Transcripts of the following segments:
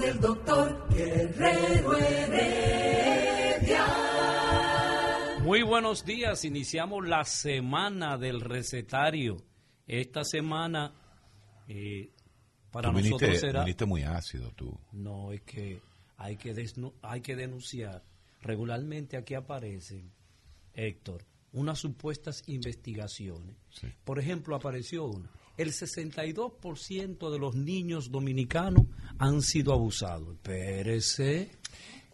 Del doctor Guerrero Heredia. Muy buenos días, iniciamos la semana del recetario. Esta semana eh, para Tú nosotros viniste, será... viniste muy ácido tú. No, es que hay que, desnu- hay que denunciar. Regularmente aquí aparecen, Héctor, unas supuestas investigaciones. Sí. Por ejemplo, apareció una. El 62% de los niños dominicanos han sido abusados. Espérese.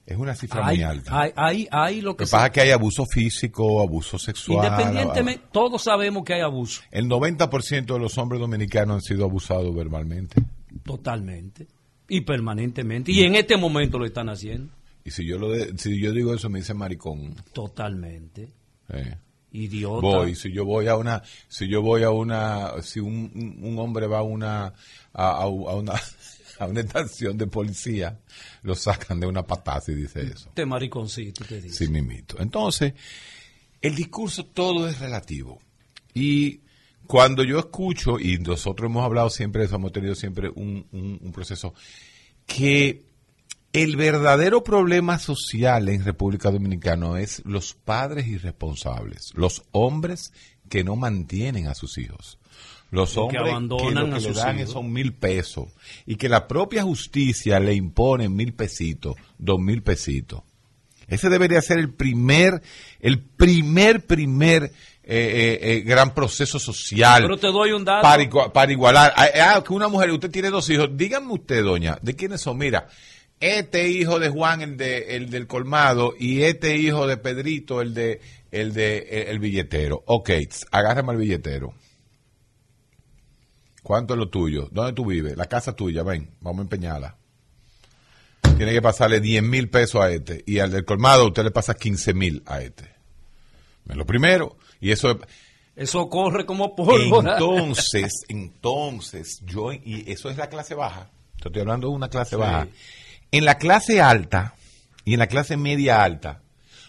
Es una cifra Hay, muy alta. hay, hay, hay lo que se- pasa es que hay abuso físico, abuso sexual. Independientemente, todos sabemos que hay abuso. El 90% de los hombres dominicanos han sido abusados verbalmente. Totalmente. Y permanentemente. Y en este momento lo están haciendo. Y si yo lo de- si yo digo eso me dicen maricón. Totalmente. Eh. Idiota. Voy, si yo voy a una, si yo voy a una, si un, un- hombre va a una, a, a- a una, a una estación de policía, lo sacan de una pataza y dice eso. Este mariconcito te dice. Sí, mimito. Entonces, el discurso todo es relativo. Y cuando yo escucho, y nosotros hemos hablado siempre de eso, hemos tenido siempre un, un- un proceso, que el verdadero problema social en República Dominicana es los padres irresponsables, los hombres que no mantienen a sus hijos. Los Que hombres que abandonan lo a que le sus dan hijos. son mil pesos y que la propia justicia le impone mil pesitos, dos mil pesitos. Ese debería ser el primer, el primer, primer eh, eh, eh, gran proceso social. Pero te doy un dato. Para, para igualar. Ah, ah, que una mujer, usted tiene dos hijos. Dígame usted, doña, ¿de quiénes son? Mira, este hijo de Juan, el, de, el del colmado, y este hijo de Pedrito, el de el de el, el billetero. Ok, agárrame al billetero. ¿Cuánto es lo tuyo? ¿Dónde tú vives? La casa tuya, ven, vamos a empeñarla. Tiene que pasarle 10 mil pesos a este. Y al del colmado usted le pasa 15 mil a este. Es lo primero. Y eso es... Eso corre como pólvora. Entonces, entonces, yo, y eso es la clase baja. Te Estoy hablando de una clase Sí. baja. En la clase alta y en la clase media alta,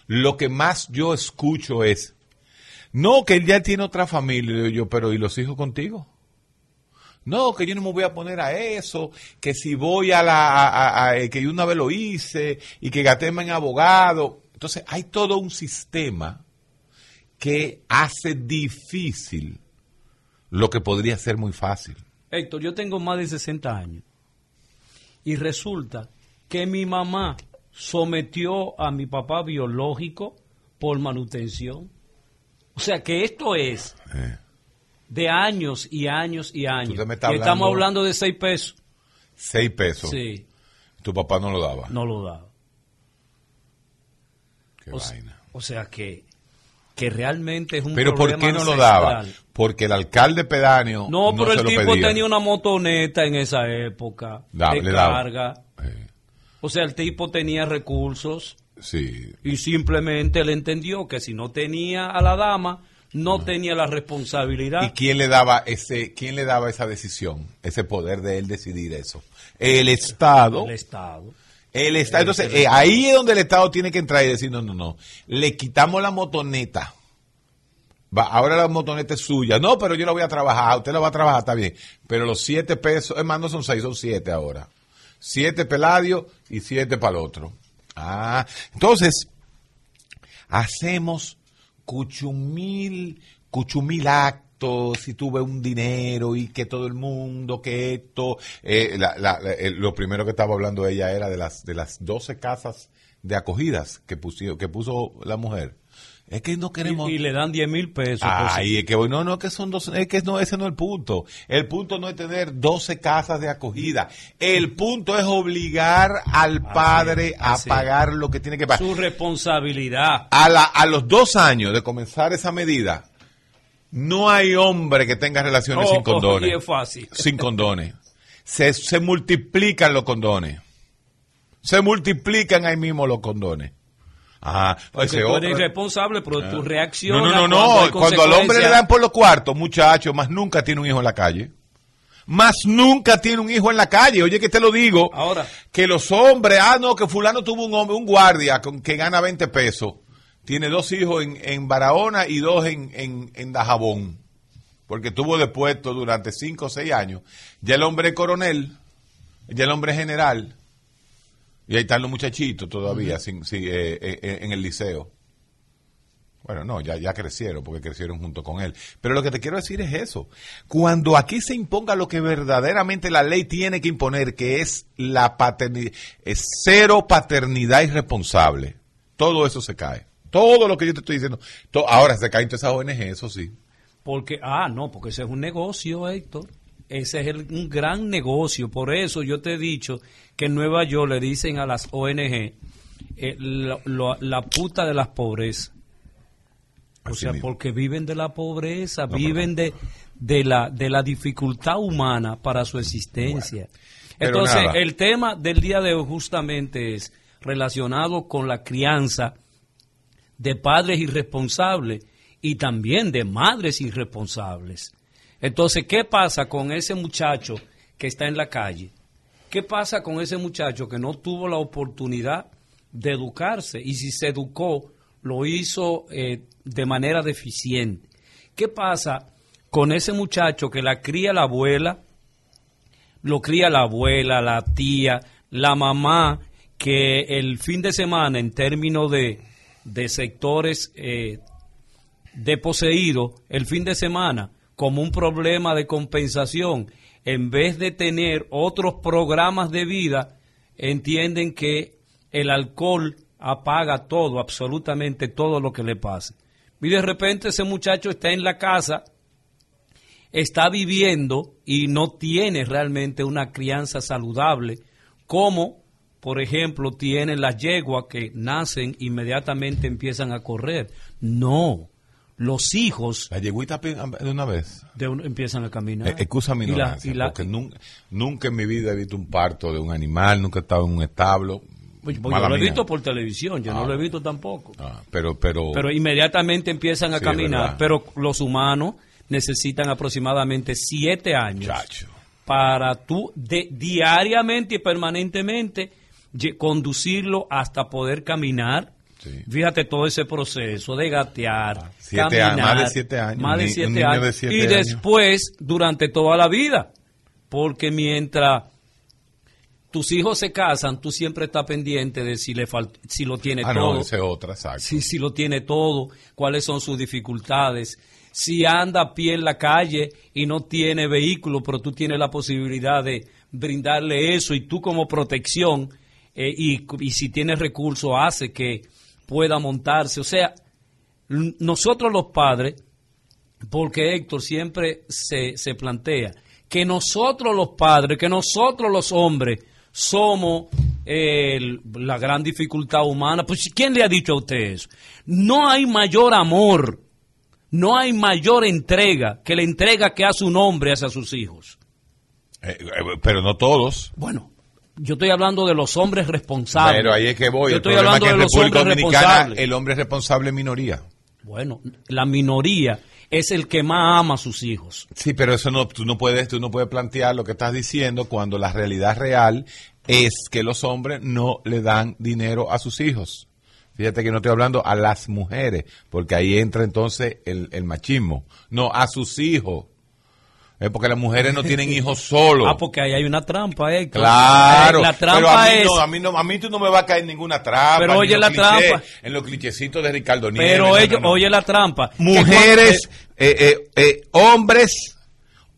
lo que más yo escucho es, no, que él ya tiene otra familia. Yo, pero ¿y los hijos contigo? No, que yo no me voy a poner a eso, que si voy a la, a- a- que yo una vez lo hice y que gatema en abogado. Entonces, hay todo un sistema que hace difícil lo que podría ser muy fácil. Héctor, yo tengo más de 60 años. Y resulta que mi mamá sometió a mi papá biológico por manutención. O sea que esto es Eh, de años y años y años. Estamos hablando- de 6 pesos. seis pesos. Sí, Tu papá no lo daba. no lo da. Qué O, vaina. o sea que, que realmente es un Pero ¿por qué no lo daba? Porque el alcalde pedáneo No, pero se el lo tipo pedía. tenía una motoneta en esa época Da- de le daba. carga. O sea, el tipo tenía recursos sí. y simplemente él entendió que si no tenía a la dama, no tenía la ¿Y responsabilidad. quién le daba ese, quién le daba esa decisión, ese poder de él decidir eso? El Estado. del Estado. El Estado. Entonces, eh, ahí es donde el Estado tiene que entrar y decir, no, no, no. Le quitamos la motoneta. Va, ahora la motoneta es suya. No, pero yo la voy a trabajar. Usted la va a trabajar, está bien. Pero los siete pesos, es más, no son seis, son siete ahora. Siete peladio y siete para el otro. Ah, entonces, hacemos cuchumil, cuchumil actos si tuve un dinero y que todo el mundo, que esto, eh, la- la- la- eh, lo primero que estaba hablando ella era de las de las 12 casas de acogidas que puso, que puso la mujer. Es que no queremos... Y, y le dan 10 mil pesos. si- Ay, es que no, no, que son dos, es que no, ese no es el punto. El punto no es tener 12 casas de acogida. El punto es obligar al padre a pagar lo que tiene que pagar. su responsabilidad. A, la, a los dos años de comenzar esa medida, no hay hombre que tenga relaciones Oh, sin condones. oh, y es fácil. Sin condones. Se, se multiplican los condones. Se multiplican ahí mismo los condones. Ah, Porque ese tú eres irresponsable, pero tu no, reacción. no, no, no. Cuando al hombre le dan por los cuartos, muchacho, más nunca tiene un hijo en la calle. Más nunca tiene un hijo en la calle. Oye, que te lo digo. Ahora. Que los hombres, ah, no, que fulano tuvo un hombre, un guardia con, que gana 20 pesos. Tiene dos hijos en, en Barahona y dos en, en, en Dajabón. Porque tuvo de puesto durante 5 o 6 años. Ya el hombre es coronel, ya el hombre es general. Y ahí están los muchachitos todavía sin, sin, eh, eh, eh, en el liceo. Bueno, no, ya, ya crecieron, porque crecieron junto con él. Pero lo que te quiero decir es eso. Cuando aquí se imponga lo que verdaderamente la ley tiene que imponer, que es la paternidad, es cero paternidad irresponsable, todo eso se cae. Todo lo que yo te estoy diciendo. ahora se caen todas esas ONG, eso sí. Porque, ah, no, porque ese es un negocio, Héctor. Ese es el- un gran negocio. Por eso yo te he dicho que en Nueva York le dicen a las ONG eh, la, puta de las pobrezas. O Así sea, mismo. porque viven de la pobreza, No, viven de, de, la, de la dificultad humana para su existencia. Entonces, nada. el tema del día de hoy justamente es relacionado con la crianza de padres irresponsables y también de madres irresponsables. Entonces, ¿qué pasa con ese muchacho que está en la calle? ¿Qué pasa con ese muchacho que no tuvo la oportunidad de educarse y si se educó, lo hizo eh, de manera deficiente? ¿Qué pasa con ese muchacho que la cría la abuela, lo cría la abuela, la tía, la mamá, que el fin de semana en términos de, de sectores eh, de poseído, el fin de semana, como un problema de compensación, en vez de tener otros programas de vida, entienden que el alcohol apaga todo, absolutamente todo lo que le pase. Y de repente ese muchacho está en la casa, está viviendo y no tiene realmente una crianza saludable, como por ejemplo tienen las yeguas que nacen inmediatamente empiezan a correr. No, los hijos La yeguita pe- de una vez. de un- empiezan a caminar. Eh, excusa mi Y la- ignorancia, y la- porque nunca, nunca en mi vida he visto un parto de un animal, nunca he estado en un establo. Pues, yo lo he visto por televisión, yo Ah. no lo he visto tampoco. Ah, pero, pero, Pero inmediatamente empiezan a Sí, caminar, pero los humanos necesitan aproximadamente siete años chacho. para tú de- diariamente y permanentemente conducirlo hasta poder caminar. Sí. Fíjate todo ese proceso de gatear, Ah, Siete caminar, años, más de siete años, más de siete niño años, de siete y años. después durante toda la vida, porque mientras tus hijos se casan, tú siempre estás pendiente de si le si lo tiene Ah, todo no, esa es otra, exacto. si, si lo tiene todo, cuáles son sus dificultades, si anda a pie en la calle y no tiene vehículo, pero tú tienes la posibilidad de brindarle eso y tú como protección eh, y, y si tienes recursos hace que pueda montarse. O sea, nosotros los padres, porque Héctor siempre se, se plantea que nosotros los padres, que nosotros los hombres somos eh, la gran dificultad humana. Pues ¿quién le ha dicho a usted eso? No hay mayor amor, no hay mayor entrega que la entrega que hace un hombre hacia sus hijos. Eh, eh, pero no todos. Bueno, yo estoy hablando de los hombres responsables. Pero ahí es que voy. Yo estoy hablando es que de en los República hombres Dominicana responsables. el hombre es responsable es minoría. Bueno, la minoría es el que más ama a sus hijos. Sí, pero eso no, tú no puedes, tú no puedes plantear lo que estás diciendo cuando la realidad real es que los hombres no le dan dinero a sus hijos. Fíjate que no estoy hablando a las mujeres, porque ahí entra entonces el, el machismo. No, a sus hijos. Es porque las mujeres no tienen hijos solos. Ah, porque ahí hay una trampa, eh. Claro. La pero a trampa mí es. No, a, mí no, a mí tú no me va a caer ninguna trampa. Pero oye la trampa. En los clichecitos de Ricardo Nieves. Pero ellos, no, no. oye la trampa. Mujeres, eh, eh, eh, hombres,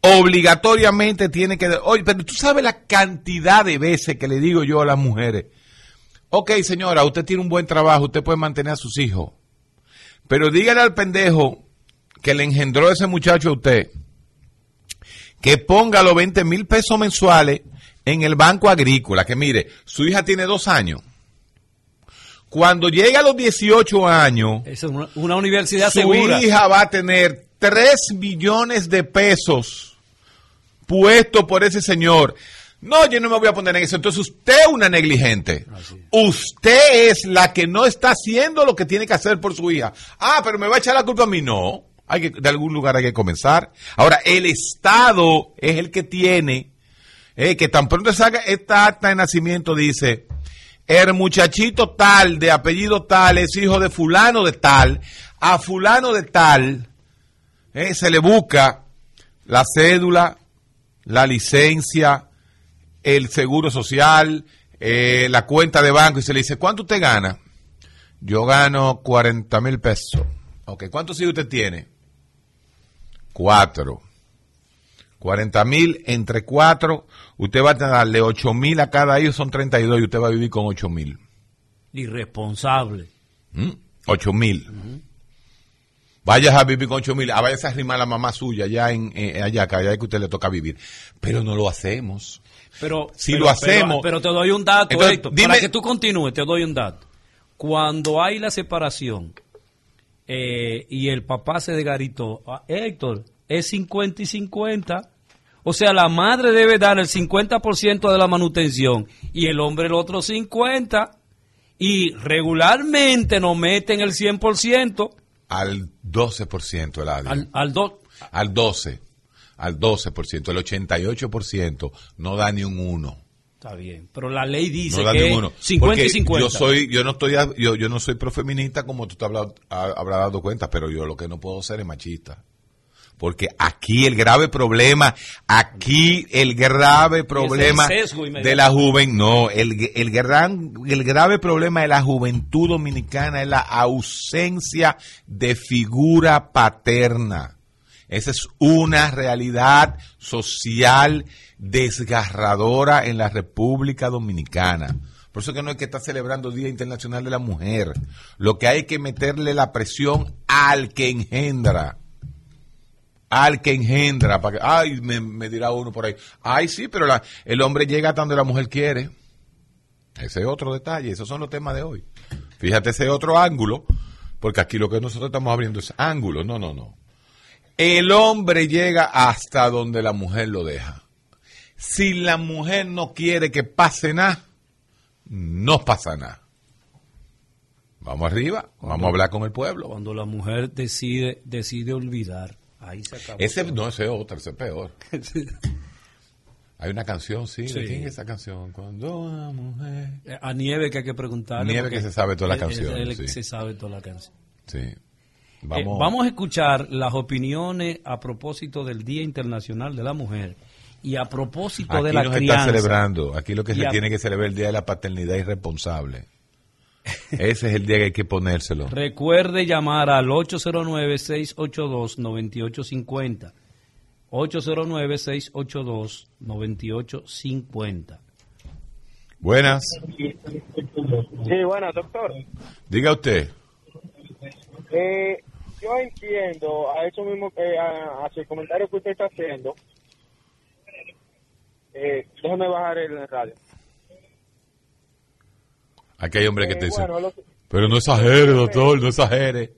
obligatoriamente tienen que... Oye, pero tú sabes la cantidad de veces que le digo yo a las mujeres. Ok, señora, usted tiene un buen trabajo, usted puede mantener a sus hijos. Pero dígale al pendejo que le engendró ese muchacho a usted que ponga los 20 mil pesos mensuales en el banco agrícola. Que mire, su hija tiene dos años. Cuando llegue a los 18 años, Esa es una, una universidad su segura. hija va a tener 3 millones de pesos puestos por ese señor. No, yo no me voy a poner en eso. Entonces usted es una negligente. Usted es la que no está haciendo lo que tiene que hacer por su hija. Ah, pero me va a echar la culpa a mí. No. Hay que, de algún lugar hay que comenzar. Ahora, el Estado es el que tiene, eh, que tan pronto salga esta acta de nacimiento, dice, el muchachito tal, de apellido tal, es hijo de fulano de tal, a fulano de tal, eh, se le busca la cédula, la licencia, el seguro social, eh, la cuenta de banco y se le dice, ¿cuánto usted gana? Yo gano 40 mil pesos. Ok, ¿cuántos hijos usted tiene? Cuatro. 40 mil entre cuatro, usted va a darle 8 mil a cada hijo, son 32 y usted va a vivir con 8 mil. Irresponsable. ¿Mm? 8 mil. Vayas a vivir con 8 mil, a vayas a arrimar a la mamá suya allá en eh, allá, que allá es que usted le toca vivir. Pero no lo hacemos. Pero, Si pero- lo hacemos- Pero, pero te doy un dato, Entonces, Héctor. dime- Para que tú continúes, te doy un dato. Cuando hay la separación eh, y el papá se desgaritó, ah, Héctor, es 50 y 50. O sea, la madre debe dar el 50% de la manutención y el hombre el otro 50%. Y regularmente nos meten el 100% Al 12% el ADI. al, al do- al 12, al 12%, el 88% no da ni un 1. Está bien, pero la ley dice No que un 1. 50 y 50. Yo soy yo no estoy a- yo, yo no soy profeminista como tú te habrás, ha- habrás dado cuenta, pero yo lo que no puedo ser es machista. Porque aquí el grave problema, aquí el grave problema de la juventud, no, el, el, gran, el grave problema de la juventud dominicana es la ausencia de figura paterna. Esa es una realidad social desgarradora en la República Dominicana. Por eso que no hay que estar celebrando Día Internacional de la Mujer. Lo que hay que meterle la presión al que engendra al que engendra. Para que, ay, me, dirá uno por ahí. Ay, sí, pero el hombre llega hasta donde la mujer quiere. Ese es otro detalle. Esos son los temas de hoy. Fíjate ese otro ángulo, porque aquí lo que nosotros estamos abriendo es ángulo. No, no, no. El hombre llega hasta donde la mujer lo deja. Si la mujer no quiere que pase nada, no pasa nada. Vamos arriba, vamos a hablar con el pueblo. Cuando la mujer decide, decide olvidar, ahí se acabó. Ese no, ese es otro, ese es peor. Hay una canción, sí, Sí. ¿de quién es esa canción? Cuando una mujer... Eh, A Nieve que hay que preguntarle. Nieve que se sabe toda la canción, él- él sí. se sabe toda la canción. Sí. Eh, Vamos, a escuchar las opiniones a propósito del Día Internacional de la Mujer y a propósito aquí de la nos está crianza. celebrando, aquí lo que Y se a- tiene que celebrar es el Día de la Paternidad Irresponsable. Ese es el día que hay que ponérselo. Recuerde llamar al 809-682-9850. 809-682-9850. Buenas, Sí, bueno, doctor. diga usted. Eh, yo entiendo a eso mismo, eh, a, el comentario que usted está haciendo. Eh, déjeme bajar el radio. Aquí hay hombres que te Eh, dicen, bueno, lo, pero no exagere, doctor, no exagere.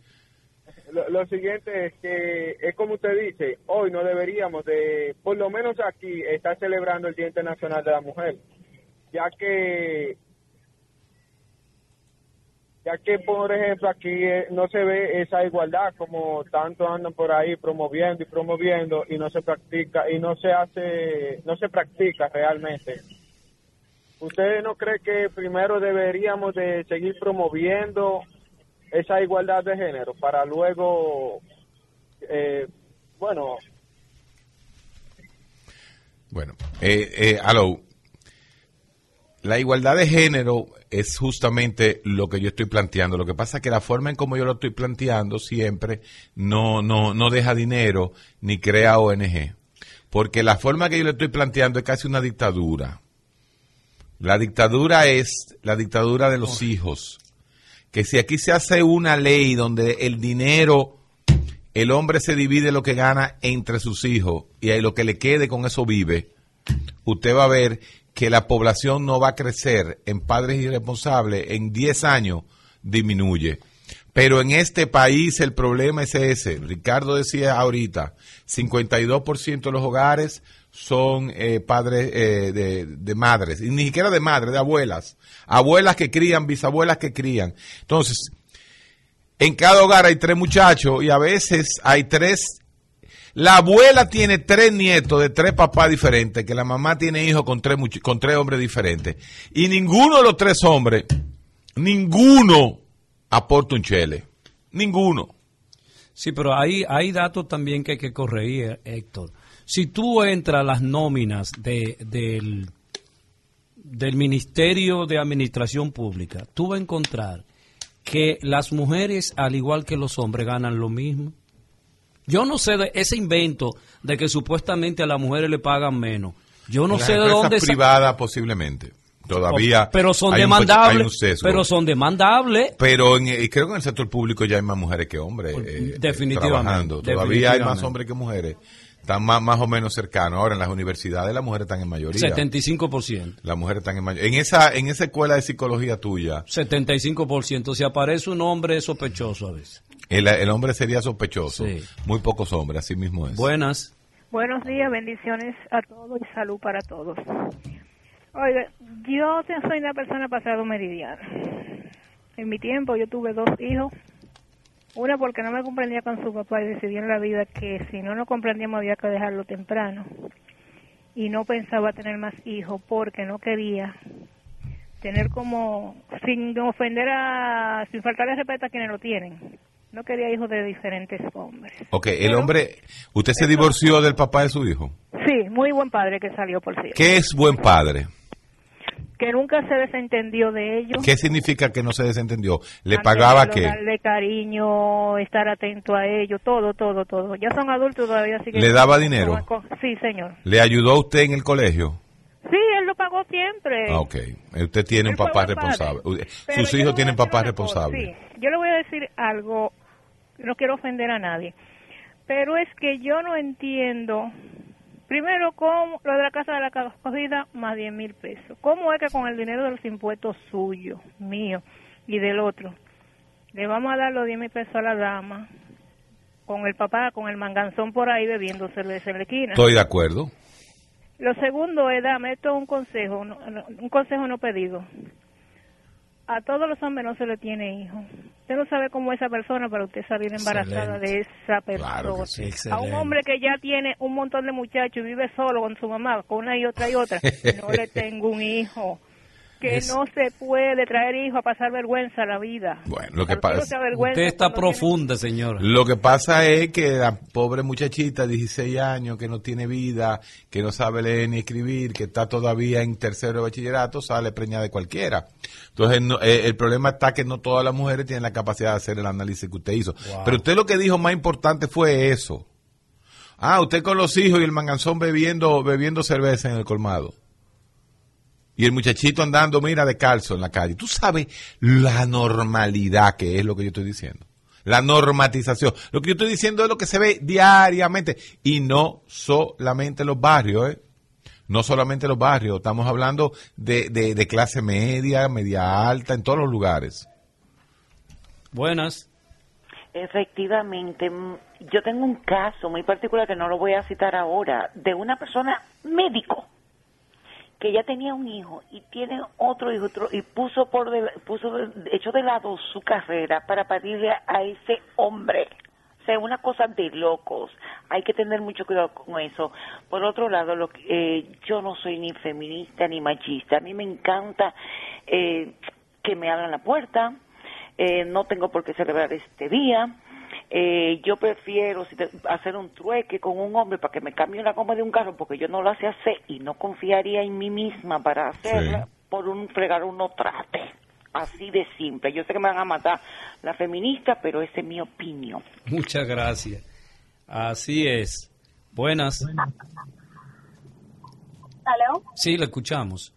lo- lo siguiente es que es como usted dice, hoy no deberíamos de, por lo menos aquí, estar celebrando el Día Internacional de la Mujer, ya que ya que por ejemplo aquí eh, no se ve esa igualdad como tanto andan por ahí promoviendo y promoviendo y no se practica y no se hace no se practica realmente ¿Usted no cree que primero deberíamos de seguir promoviendo esa igualdad de género para luego, eh, bueno, Bueno, eh, eh, aló. La igualdad de género es justamente lo que yo estoy planteando. Lo que pasa es que la forma en como yo lo estoy planteando siempre no, no, no deja dinero ni crea ONG. Porque la forma que yo le estoy planteando es casi una dictadura. La dictadura es la dictadura de los hijos. Que si aquí se hace una ley donde el dinero, el hombre se divide lo que gana entre sus hijos y ahí lo que le quede con eso vive, usted va a ver que la población no va a crecer en padres irresponsables en 10 años, disminuye. Pero en este país el problema es ese. Ricardo decía ahorita, 52% de los hogares son eh, padres eh, de, de madres, y ni siquiera de madres, de abuelas. Abuelas que crían, bisabuelas que crían. Entonces, en cada hogar hay tres muchachos y a veces hay tres la abuela tiene tres nietos de tres papás diferentes, que la mamá tiene hijos con tres, con tres hombres diferentes. Y ninguno de los tres hombres, ninguno aporta un chele. Ninguno. Sí, pero hay, hay datos también que hay que corregir, Héctor. Si tú entras a las nóminas de, del, del Ministerio de Administración Pública, tú vas a encontrar que las mujeres, al igual que los hombres, ganan lo mismo. Yo no sé de ese invento de que supuestamente a las mujeres le pagan menos. Yo no las sé de dónde privadas posiblemente. Todavía pero son hay un poch- hay demandables, un pero son demandables. Pero en- y creo que en el sector público ya hay más mujeres que hombres eh, Definitivamente, trabajando. Todavía hay más hombres que mujeres. Están más, más o menos cercanos. Ahora en las universidades las mujeres están en mayoría. 75%. Las mujeres están en mayoría. En esa, en esa escuela de psicología tuya, 75%. Si aparece un hombre es sospechoso a veces. El, el hombre sería sospechoso. Sí. Muy pocos hombres, así mismo es. Buenas. Buenos días, bendiciones a todos y salud para todos. Oiga, yo te- soy una persona pasado meridiana. En mi tiempo yo tuve dos hijos. Una porque no me comprendía con su papá y decidí en la vida que si no nos comprendíamos había que dejarlo temprano. Y no pensaba tener más hijos porque no quería tener como, sin ofender a, sin faltarle respeto a quienes lo tienen. No quería hijos de diferentes hombres. Ok, el Pero- hombre, ¿usted se divorció del papá de su hijo? Sí, muy buen padre que salió, por cierto. ¿Qué es buen padre? Que nunca se desentendió de ellos. ¿Qué significa que no se desentendió? ¿Le pagaba qué? Darle cariño, estar atento a ellos, todo, todo, todo. Ya son adultos todavía, así que... ¿Le daba dinero? Sí, señor. ¿Le ayudó a usted en el colegio? Sí, él lo pagó siempre. Ah, ok. Usted tiene un papá responsable. Sus hijos tienen papás responsables. sí. Yo le voy a decir algo, no quiero ofender a nadie, pero es que yo no entiendo, primero, cómo lo de la casa de la acogida, más 10 mil pesos. ¿Cómo es que con el dinero de los impuestos suyos, mío y del otro, le vamos a dar los 10 mil pesos a la dama, con el papá, con el manganzón por ahí bebiéndose en la esquina? Estoy de acuerdo. Lo segundo es, dame esto es un consejo, un consejo no pedido. A todos los hombres no se le tiene hijo. Usted no sabe cómo esa persona para usted salir embarazada Excelente. de esa persona. Claro sí. A un hombre que ya tiene un montón de muchachos y vive solo con su mamá, con una y otra y otra, no le tengo un hijo. Que Es- no se puede traer hijo a pasar vergüenza a la vida. Bueno, lo que pasa- Usted está cuando tiene- profunda, señora. Lo que pasa es que la pobre muchachita, 16 años, que no tiene vida, que no sabe leer ni escribir, que está todavía en tercero de bachillerato, sale preñada de cualquiera. Entonces, no- eh, el problema está que no todas las mujeres tienen la capacidad de hacer el análisis que usted hizo. Pero usted lo que dijo más importante fue eso. Ah, usted con los hijos y el manganzón bebiendo, bebiendo cerveza en el colmado. Y el muchachito andando, mira, de calzo en la calle. Tú sabes la normalidad que es lo que yo estoy diciendo. La normatización. Lo que yo estoy diciendo es lo que se ve diariamente. Y no solamente en los barrios, ¿eh? No solamente en los barrios. Estamos hablando de, de, de clase media, media alta, en todos los lugares. Buenas. Efectivamente, mm, yo tengo un caso muy particular que no lo voy a citar ahora, de una persona médico que ya tenía un hijo y tiene otro hijo otro- y puso por de, puso echó de lado su carrera para parirle a ese hombre. O sea, una cosa de locos. Hay que tener mucho cuidado con eso. Por otro lado, lo que- eh, yo no soy ni feminista ni machista. A mí me encanta eh, que me abran la puerta. Eh, no tengo por qué celebrar este día. Eh, yo prefiero si te- hacer un trueque con un hombre para que me cambie la goma de un carro porque yo no lo sé hacer y no confiaría en mí misma para hacerla por un fregar uno trate. Así de simple. Yo sé que me van a matar la feminista, pero esa es mi opinión. Muchas gracias. Así es. Buenas. ¿Aló? Sí, le escuchamos.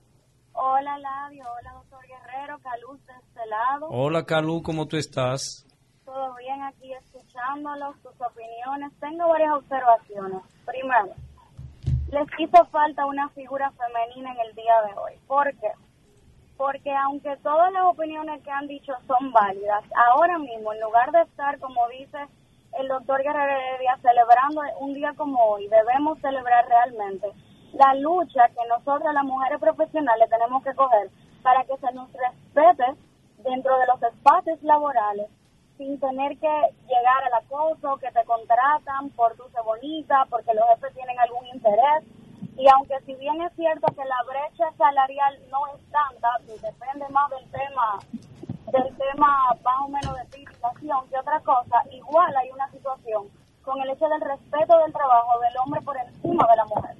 Hola, Labio. Hola, doctor Guerrero. Caluz de este lado. Hola, Calú, ¿cómo tú estás? Todo bien aquí escuchándolos, sus opiniones. Tengo varias observaciones. Primero, les hizo falta una figura femenina en el día de hoy. ¿Por qué? Porque aunque todas las opiniones que han dicho son válidas, ahora mismo, en lugar de estar, como dice el doctor Guerrero Heredia, celebrando un día como hoy, debemos celebrar realmente la lucha que nosotras las mujeres profesionales tenemos que coger para que se nos respete dentro de los espacios laborales sin tener que llegar al acoso, que te contratan por tu bonita, porque los jefes tienen algún interés. Y aunque si bien es cierto que la brecha salarial no es tanta, y depende más del tema del tema más o menos de titulación que otra cosa, igual hay una situación con el hecho del respeto del trabajo del hombre por encima de la mujer.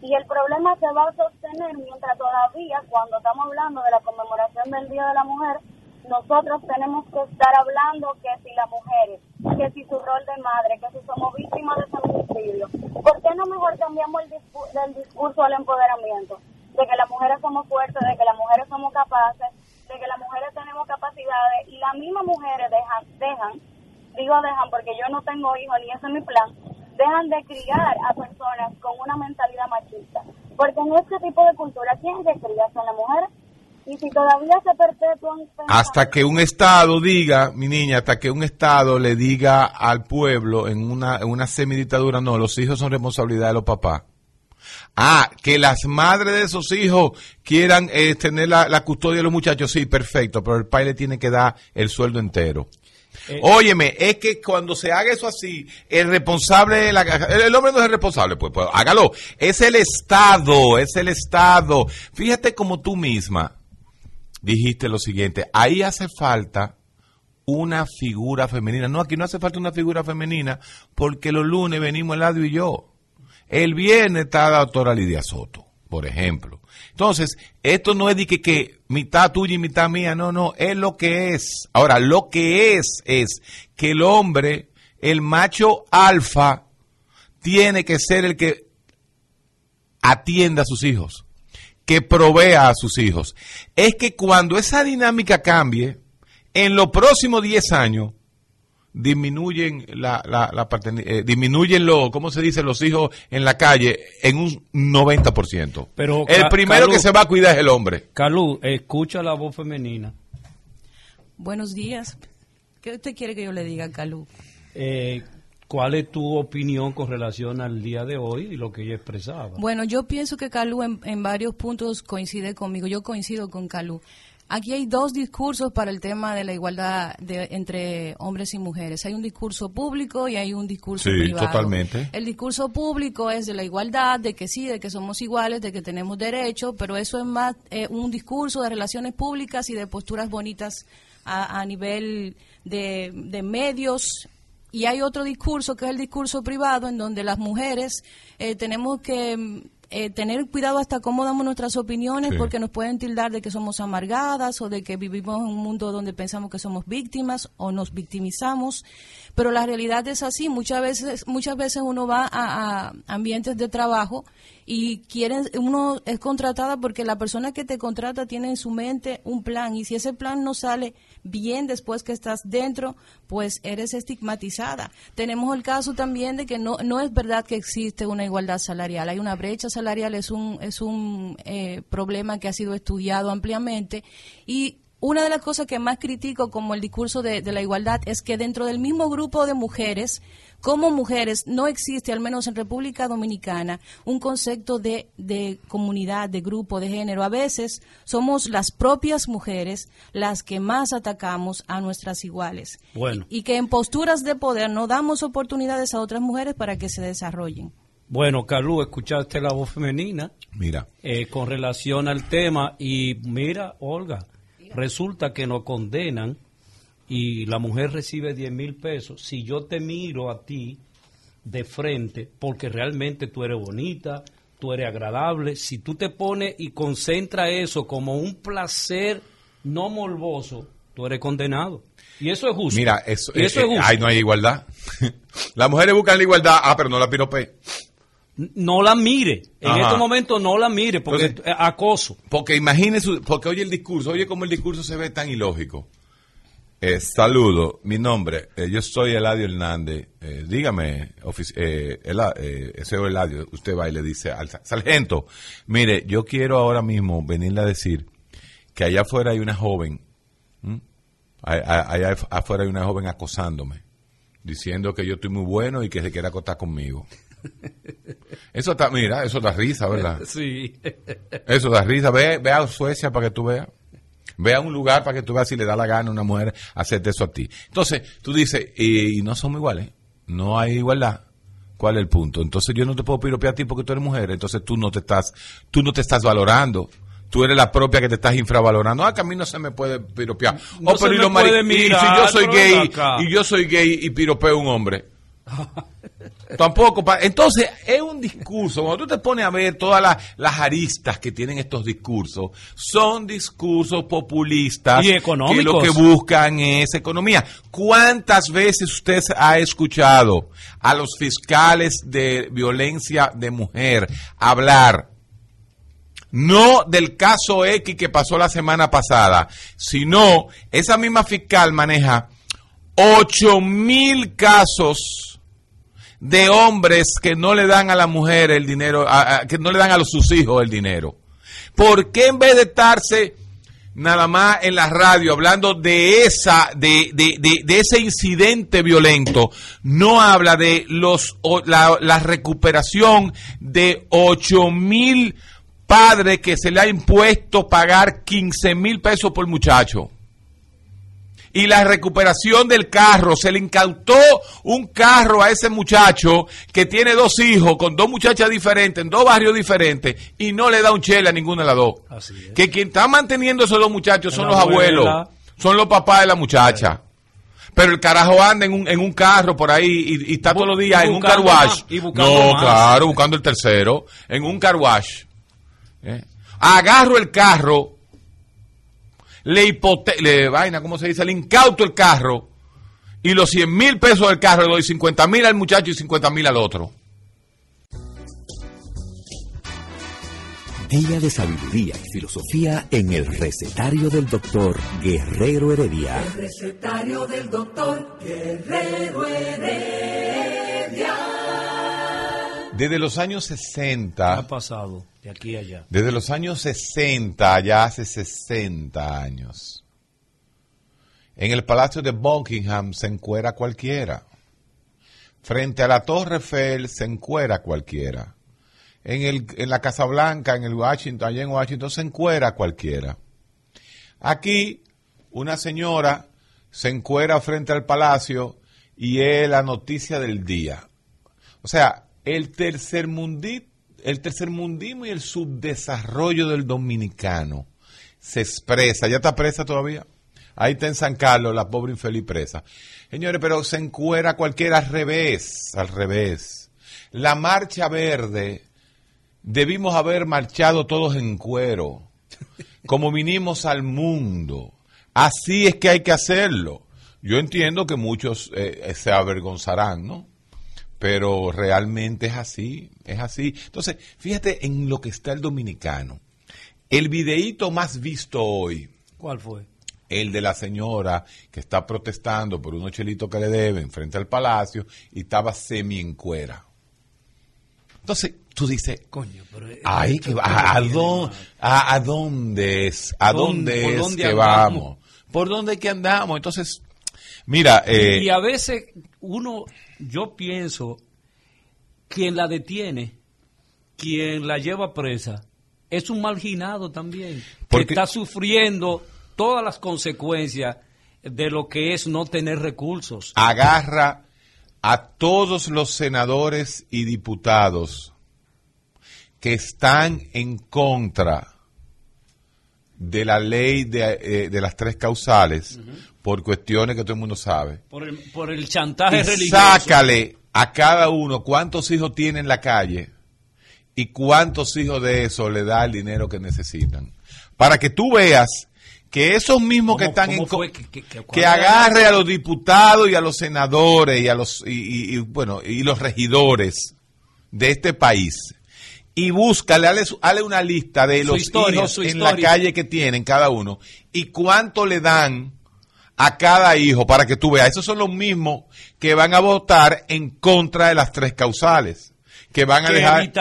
Y el problema se va a sostener mientras todavía, cuando estamos hablando de la conmemoración del Día de la Mujer, nosotros tenemos que estar hablando que si las mujeres, que si su rol de madre, que si somos víctimas de feminicidio. ¿Por qué no mejor cambiamos el discu- del discurso al empoderamiento? De que las mujeres somos fuertes, de que las mujeres somos capaces, de que las mujeres tenemos capacidades y las mismas mujeres dejan, dejan, digo dejan porque yo no tengo hijos ni ese es mi plan, dejan de criar a personas con una mentalidad machista. Porque en este tipo de cultura, ¿quién que cría? Son las mujeres. Y si todavía se perpetúan Hasta que un Estado diga, mi niña, hasta que un Estado le diga al pueblo en una, en una semidictadura, no, los hijos son responsabilidad de los papás. Ah, que las madres de esos hijos quieran eh, tener la, la custodia de los muchachos, sí, perfecto, pero el padre le tiene que dar el sueldo entero. Eh, Óyeme, es que cuando se haga eso así, el responsable, la- el, el hombre no es el responsable, pues, pues hágalo. Es el Estado, es el Estado. Fíjate como tú misma dijiste lo siguiente, ahí hace falta una figura femenina. No, aquí no hace falta una figura femenina porque los lunes venimos el lado y yo. El viernes está la doctora Lidia Soto, por ejemplo. Entonces, esto no es de que, que mitad tuya y mitad mía, no, no, es lo que es. Ahora, lo que es es que el hombre, el macho alfa, tiene que ser el que atienda a sus hijos, que provea a sus hijos. Es que cuando esa dinámica cambie, en los próximos 10 años, disminuyen la, la, la paterni- eh, disminuyen lo, ¿cómo se dice? Los hijos en la calle en un 90%. Pero, el Ca- primero Calú- que se va a cuidar es el hombre. Calú, escucha la voz femenina. Buenos días. ¿Qué usted quiere que yo le diga, Calú? Eh, ¿Cuál es tu opinión con relación al día de hoy y lo que ella expresaba? Bueno, yo pienso que Calú en, en varios puntos coincide conmigo. Yo coincido con Calú. Aquí hay dos discursos para el tema de la igualdad de, entre hombres y mujeres. Hay un discurso público y hay un discurso Sí, privado. totalmente. El discurso público es de la igualdad, de que sí, de que somos iguales, de que tenemos derechos, pero eso es más eh, un discurso de relaciones públicas y de posturas bonitas a, a nivel de, de medios y hay otro discurso que es el discurso privado en donde las mujeres eh, tenemos que mm, eh, tener cuidado hasta cómo damos nuestras opiniones Sí. porque nos pueden tildar de que somos amargadas o de que vivimos en un mundo donde pensamos que somos víctimas o nos victimizamos pero la realidad es así muchas veces muchas veces uno va a, a ambientes de trabajo y quieren uno es contratada porque la persona que te contrata tiene en su mente un plan y si ese plan no sale bien después que estás dentro pues eres estigmatizada. Tenemos el caso también de que no no es verdad que existe una igualdad salarial. Hay una brecha salarial es un es un eh, problema que ha sido estudiado ampliamente. Y una de las cosas que más critico como el discurso de, de la igualdad es que dentro del mismo grupo de mujeres, como mujeres, no existe, al menos en República Dominicana, un concepto de, de comunidad, de grupo, de género. A veces somos las propias mujeres las que más atacamos a nuestras iguales. Bueno. Y, y que en posturas de poder no damos oportunidades a otras mujeres para que se desarrollen. Bueno, Calú, escuchaste la voz femenina Mira, eh, con relación al tema y mira, Olga, resulta que nos condenan y la mujer recibe 10 mil pesos, si yo te miro a ti de frente, porque realmente tú eres bonita, tú eres agradable, si tú te pones y concentra eso como un placer no morboso, tú eres condenado. Y eso es justo. Mira, eso, Y eso eh, es justo. Ay, no hay igualdad. Las mujeres buscan la igualdad, ah, pero no la pirope. No la mire. En Ajá. este momento no la mire, porque Entonces- acoso. Porque imagínese, porque oye el discurso, oye cómo el discurso se ve tan ilógico. Eh, saludo, mi nombre, eh, yo soy Eladio Hernández. Eh, dígame, eh, Ela- señor Eladio, usted va y le dice al sa- sargento, mire, yo quiero ahora mismo venirle a decir que allá afuera hay una joven, allá af- afuera hay una joven acosándome, diciendo que yo estoy muy bueno y que se quiere acostar conmigo. Eso está, mira, eso da risa, ¿verdad? Sí. Eso da risa. Ve, ve a Suecia para que tú veas. Ve a un lugar para que tú veas si le da la gana a una mujer hacerte eso a ti. Entonces, tú dices, y no somos iguales. No hay igualdad. ¿Cuál es el punto? Entonces yo no te puedo piropear a ti porque tú eres mujer. Entonces tú no te estás, tú no te estás valorando. Tú eres la propia que te estás infravalorando. Ah, que a mí no se me puede piropear. No oh, pero y los puede y mirar, si yo soy gay, acá. y yo soy gay y piropeo a un hombre. Tampoco. Entonces, es un discurso. Cuando tú te pones a ver todas las, las aristas que tienen estos discursos, son discursos populistas Y económicos. que lo que buscan es economía. ¿Cuántas veces usted ha escuchado a los fiscales de violencia de mujer hablar? No del caso X que pasó la semana pasada, sino esa misma fiscal maneja ocho mil casos de hombres que no le dan a la mujer el dinero, que no le dan a sus hijos el dinero. ¿Por qué en vez de estarse nada más en la radio hablando de esa, de, de, de, ese incidente violento, no habla de los, la, la recuperación de ocho mil padres que se le ha impuesto pagar 15 mil pesos por muchacho? Y la recuperación del carro. Se le incautó un carro a ese muchacho que tiene dos hijos con dos muchachas diferentes, en dos barrios diferentes, y no le da un chele a ninguna de las dos. Así es. Que quien está manteniendo esos dos muchachos son los abuelos, son los papás de la muchacha. Pero el carajo anda en un, en un carro por ahí y, y está todos los días en un car buscando wash. más, y buscando No, más. claro, buscando el tercero, en un car wash. ¿Eh? Agarro el carro, le hipote le vaina, ¿cómo se dice? Le incauto el carro y los 100 mil pesos del carro le doy 50 mil al muchacho y 50 mil al otro. Día de sabiduría y filosofía en el recetario del doctor Guerrero Heredia. El recetario del doctor Guerrero Heredia. Desde los años ¿Qué 60, ha pasado de desde los años 60, ya hace 60 años, en el Palacio de Buckingham se encuera cualquiera. Frente a la Torre Eiffel se encuera cualquiera. En, el, en la Casa Blanca, en el Washington, allá en Washington, se encuera cualquiera. Aquí, una señora se encuera frente al palacio y es la noticia del día. O sea, el tercer el tercermundismo y el subdesarrollo del dominicano se expresa. ¿Ya está presa todavía? Ahí está en San Carlos, la pobre infeliz presa. Señores, pero se encuera cualquiera al revés, al revés. La marcha verde, debimos haber marchado todos en cuero, como vinimos al mundo. Así es que hay que hacerlo. Yo entiendo que muchos eh, se avergonzarán, ¿no? Pero realmente es así, es así. Entonces, fíjate en lo que está el dominicano. El videíto más visto hoy, ¿Cuál fue? el de la señora que está protestando por unos chelitos que le deben frente al palacio y estaba semi en cuera. Entonces, tú dices, Coño, pero... ay, que, es a, dónde, a, a dónde es? ¿A ¿Dónde- dónde es dónde que andamos? vamos? ¿Por dónde es que andamos? Entonces, mira, eh, Y a veces uno, yo pienso, quien la detiene, quien la lleva presa, es un marginado también, Porque- que está sufriendo todas las consecuencias de lo que es no tener recursos. agarra a todos los senadores y diputados que están en contra de la ley de, eh, de las tres causales por cuestiones que todo el mundo sabe. Por el, por el chantaje Y religioso. sácale a cada uno cuántos hijos tiene en la calle y cuántos hijos de eso le da el dinero que necesitan. Para que tú veas que esos mismos que ¿Cómo- están en... fue que- que- que- que cuál era? agarre a los diputados y a los senadores y a los y, y- y, bueno y los regidores de este país y búscale, hazle, su- hazle una lista de los historia, hijos en la calle que tienen cada uno y cuánto le dan a cada hijo para que tú veas. Esos son los mismos que van a votar en contra de las tres causales. Que van a Que dejar,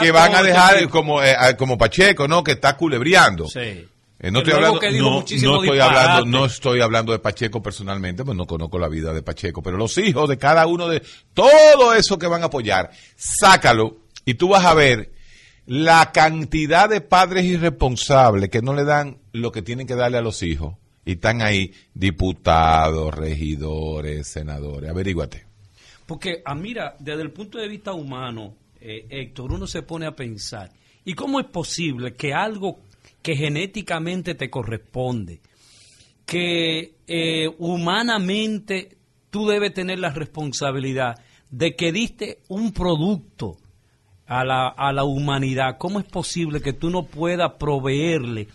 que van a dejar como, eh, como Pacheco, ¿no? Que está culebreando. Sí. Eh, no estoy hablando, no, no estoy hablando, no estoy hablando de Pacheco personalmente, pues no conozco la vida de Pacheco, pero los hijos de cada uno de todo eso que van a apoyar, sácalo y tú vas a ver la cantidad de padres irresponsables que no le dan lo que tienen que darle a los hijos y están ahí diputados, regidores, senadores. Averíguate. Porque, ah, mira, desde el punto de vista humano, eh, Héctor, uno se pone a pensar, ¿y cómo es posible que algo que genéticamente te corresponde, que eh, humanamente tú debes tener la responsabilidad de que diste un producto a la, a la humanidad, ¿cómo es posible que tú no puedas proveerle,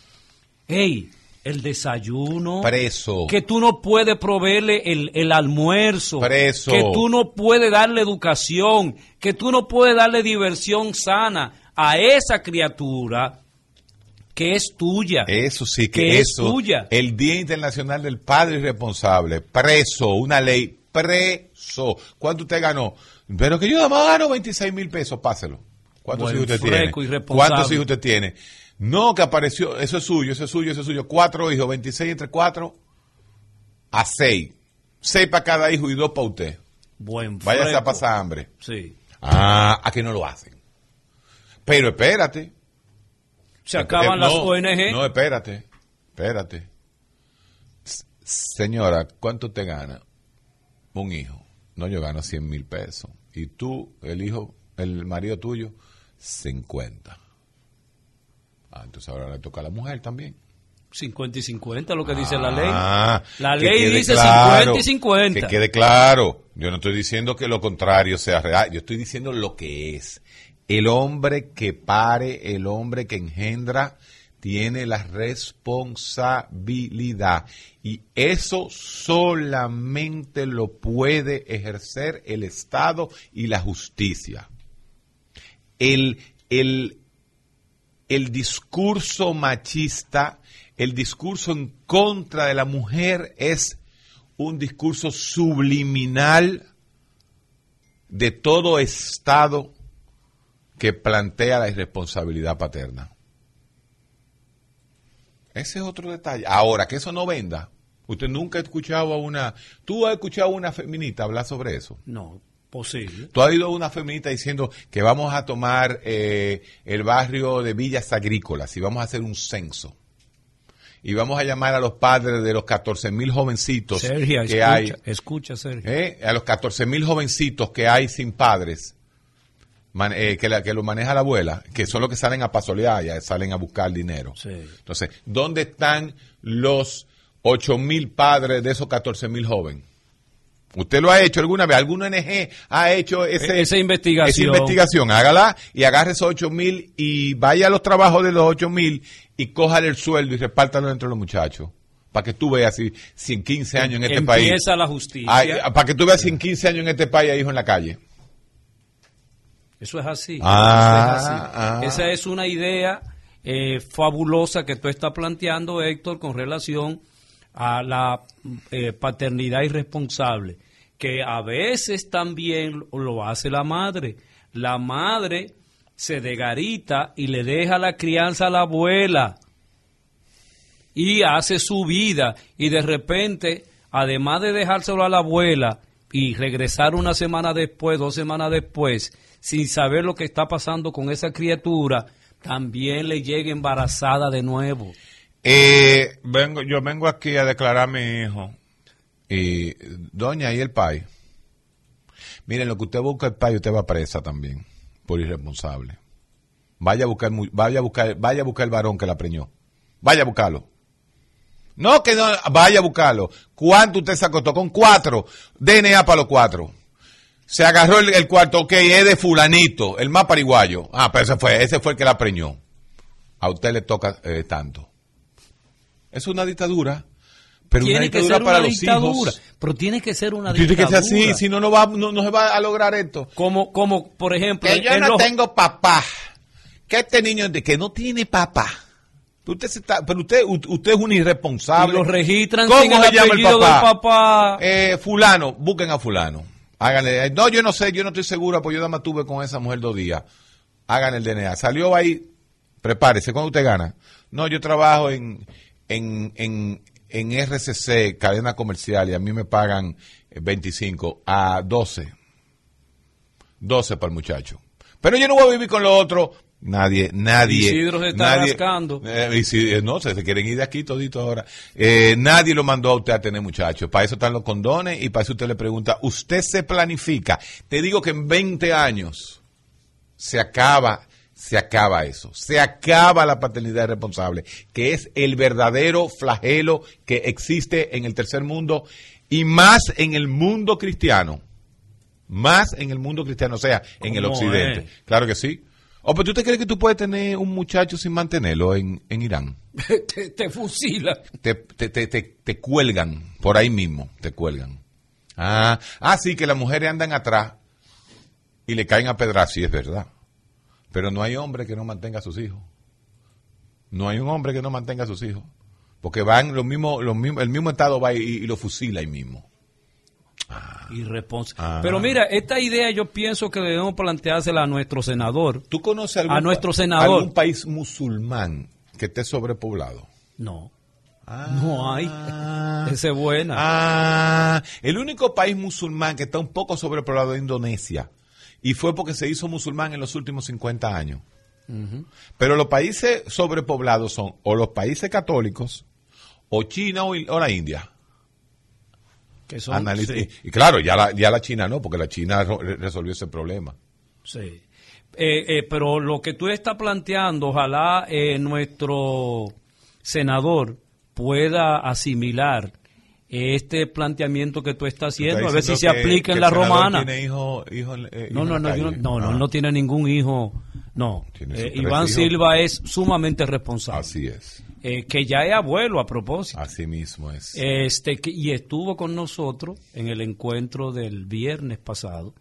hey, el desayuno, Preso. que tú no puedes proveerle el, el almuerzo, Preso. que tú no puedes darle educación, que tú no puedes darle diversión sana a esa criatura que es tuya. Eso sí que, que es eso. tuya. El Día Internacional del Padre Irresponsable. Preso, una ley. Preso. ¿Cuánto usted ganó? Pero que yo nada más gano 26 mil pesos, páselo. ¿Cuántos hijos usted tiene? ¿Cuántos hijos usted tiene? No, que apareció, eso es suyo, eso es suyo, eso es suyo. Cuatro hijos, 26 entre cuatro a seis. Seis para cada hijo y dos para usted. Buen Váyase a pasar hambre. Sí. Ah, a que no lo hacen. Pero espérate. Se acaban Eh, las no, ONG. No, espérate, espérate. S- Señora, ¿cuánto te gana? Un hijo. No, yo gano 100 mil pesos. Y tú, el hijo, el marido tuyo, 50. Ah, entonces ahora le toca a la mujer también. 50 y 50, lo que dice la ley. Ah, La que ley dice claro, 50 y 50. Que quede claro. Yo no estoy diciendo que lo contrario sea real. Yo estoy diciendo lo que es. El hombre que pare, el hombre que engendra, tiene la responsabilidad. Y eso solamente lo puede ejercer el Estado y la justicia. El, el, el discurso machista, el discurso en contra de la mujer es un discurso subliminal de todo Estado que plantea la irresponsabilidad paterna. Ese es otro detalle. Ahora, que eso no venda. Usted nunca ha escuchado a una... ¿Tú has escuchado a una feminista hablar sobre eso? No, posible. Tú has oído a una feminista diciendo que vamos a tomar eh, el barrio de Villas Agrícolas y vamos a hacer un censo. Y vamos a llamar a los padres de los 14 mil jovencitos Sergio, que escucha, hay. escucha, Sergio. ¿eh? A los 14 mil jovencitos que hay sin padres. Man- eh, que, la- que lo maneja la abuela, que son los que salen a pasolear, ya salen a buscar dinero. Sí. Entonces, ¿dónde están los 8 mil padres de esos 14 mil jóvenes? ¿Usted lo ha hecho alguna vez? ¿Algún ONG ha hecho ese- E- esa investigación. esa investigación? Hágala y agarre esos 8 mil y vaya a los trabajos de los 8 mil y cójale el sueldo y repártalo entre los muchachos. Para que tú veas si, si en 15 años en este país... Empieza la justicia. Para que tú veas si en 15 años en este país hay hijos en la calle. Eso es así. Ah, Eso es así. ah. Esa es una idea eh, fabulosa que tú estás planteando, Héctor, con relación a la eh, paternidad irresponsable, que a veces también lo hace la madre. La madre se degarita y le deja la crianza a la abuela y hace su vida y de repente, además de dejárselo a la abuela y regresar una semana después, dos semanas después, sin saber lo que está pasando con esa criatura, también le llega embarazada de nuevo. Eh, vengo, yo vengo aquí a declarar a mi hijo. Y, doña, ¿y el pai? Miren, lo que usted busca el pai, usted va presa también, por irresponsable. Vaya a buscar, vaya a buscar, vaya a buscar el varón que la preñó. Vaya a buscarlo. No, que no, vaya a buscarlo. ¿Cuánto usted se acostó? Con cuatro. DNA para los cuatro. Se agarró el, el cuarto, ok, es de fulanito, el más pariguayo. Ah, pero ese fue, ese fue el que la preñó. A usted le toca eh, tanto. Es una dictadura, pero una que dictadura ser para una los dictadura. hijos. Pero tiene que ser una Tiene que dictadura. ser así, si no, no, va, no, no se va a lograr esto. Como, como por ejemplo, Que yo no los- tengo papá. Que este niño de que no tiene papá. Usted se está, pero usted, usted es un irresponsable. Y lo registran ¿Cómo sin el se llama el apellido papá? del papá. Eh, fulano, busquen a fulano. Háganle. eh, No, yo no sé, yo no estoy segura, porque yo nada más tuve con esa mujer dos días. Hagan el DNA. Salió ahí, prepárese, ¿cuándo usted gana? No, yo trabajo en, en, en, en RCC, cadena comercial, y a mí me pagan eh, 25 a 12. 12 para el muchacho. Pero yo no voy a vivir con lo otro. Nadie, nadie. Isidro se está nadie, rascando. eh, Isidro- no, se, se quieren ir de aquí todito ahora. Eh, nadie lo mandó a usted a tener muchachos. Para eso están los condones y para eso usted le pregunta, ¿usted se planifica? Te digo que en 20 años se acaba, se acaba eso. Se acaba la paternidad responsable, que es el verdadero flagelo que existe en el tercer mundo y más en el mundo cristiano. Más en el mundo cristiano, o sea, en el ¿Cómo occidente. es? Claro que sí. ¿O pero tú te crees que tú puedes tener un muchacho sin mantenerlo en, en Irán? te, te fusila. Te, te, te, te, te cuelgan, por ahí mismo, te cuelgan. Ah, ah, sí, que las mujeres andan atrás y le caen a pedras, sí es verdad. Pero no hay hombre que no mantenga a sus hijos. No hay un hombre que no mantenga a sus hijos. Porque van los mismos, los mismos, el mismo Estado va y, y lo fusila ahí mismo. Irresponsable. Ah. Pero mira, esta idea yo pienso que debemos planteársela a nuestro senador. ¿Tú conoces algún, A nuestro senador. algún país musulmán que esté sobrepoblado? No. No hay. Esa es buena. Ah, el único país musulmán que está un poco sobrepoblado es Indonesia. Y fue porque se hizo musulmán en los últimos 50 años. Pero los países sobrepoblados son o los países católicos, o China o, o la India. Que son, Analiza- sí, y, y claro, ya la, ya la China no, porque la China resolvió ese problema. sí. Eh, eh, pero lo que tú estás planteando, ojalá eh, nuestro senador pueda asimilar este planteamiento que tú estás haciendo, a ver si se que- aplica que en la romana. tiene hijo- hijo en- No, no, no, no, no, no, Ah. no tiene ningún hijo. No, Eh, Iván hijos. Silva es sumamente responsable. Así es. Eh, que ya es abuelo a propósito. Así mismo es. Este, que- y estuvo con nosotros en el encuentro del viernes pasado.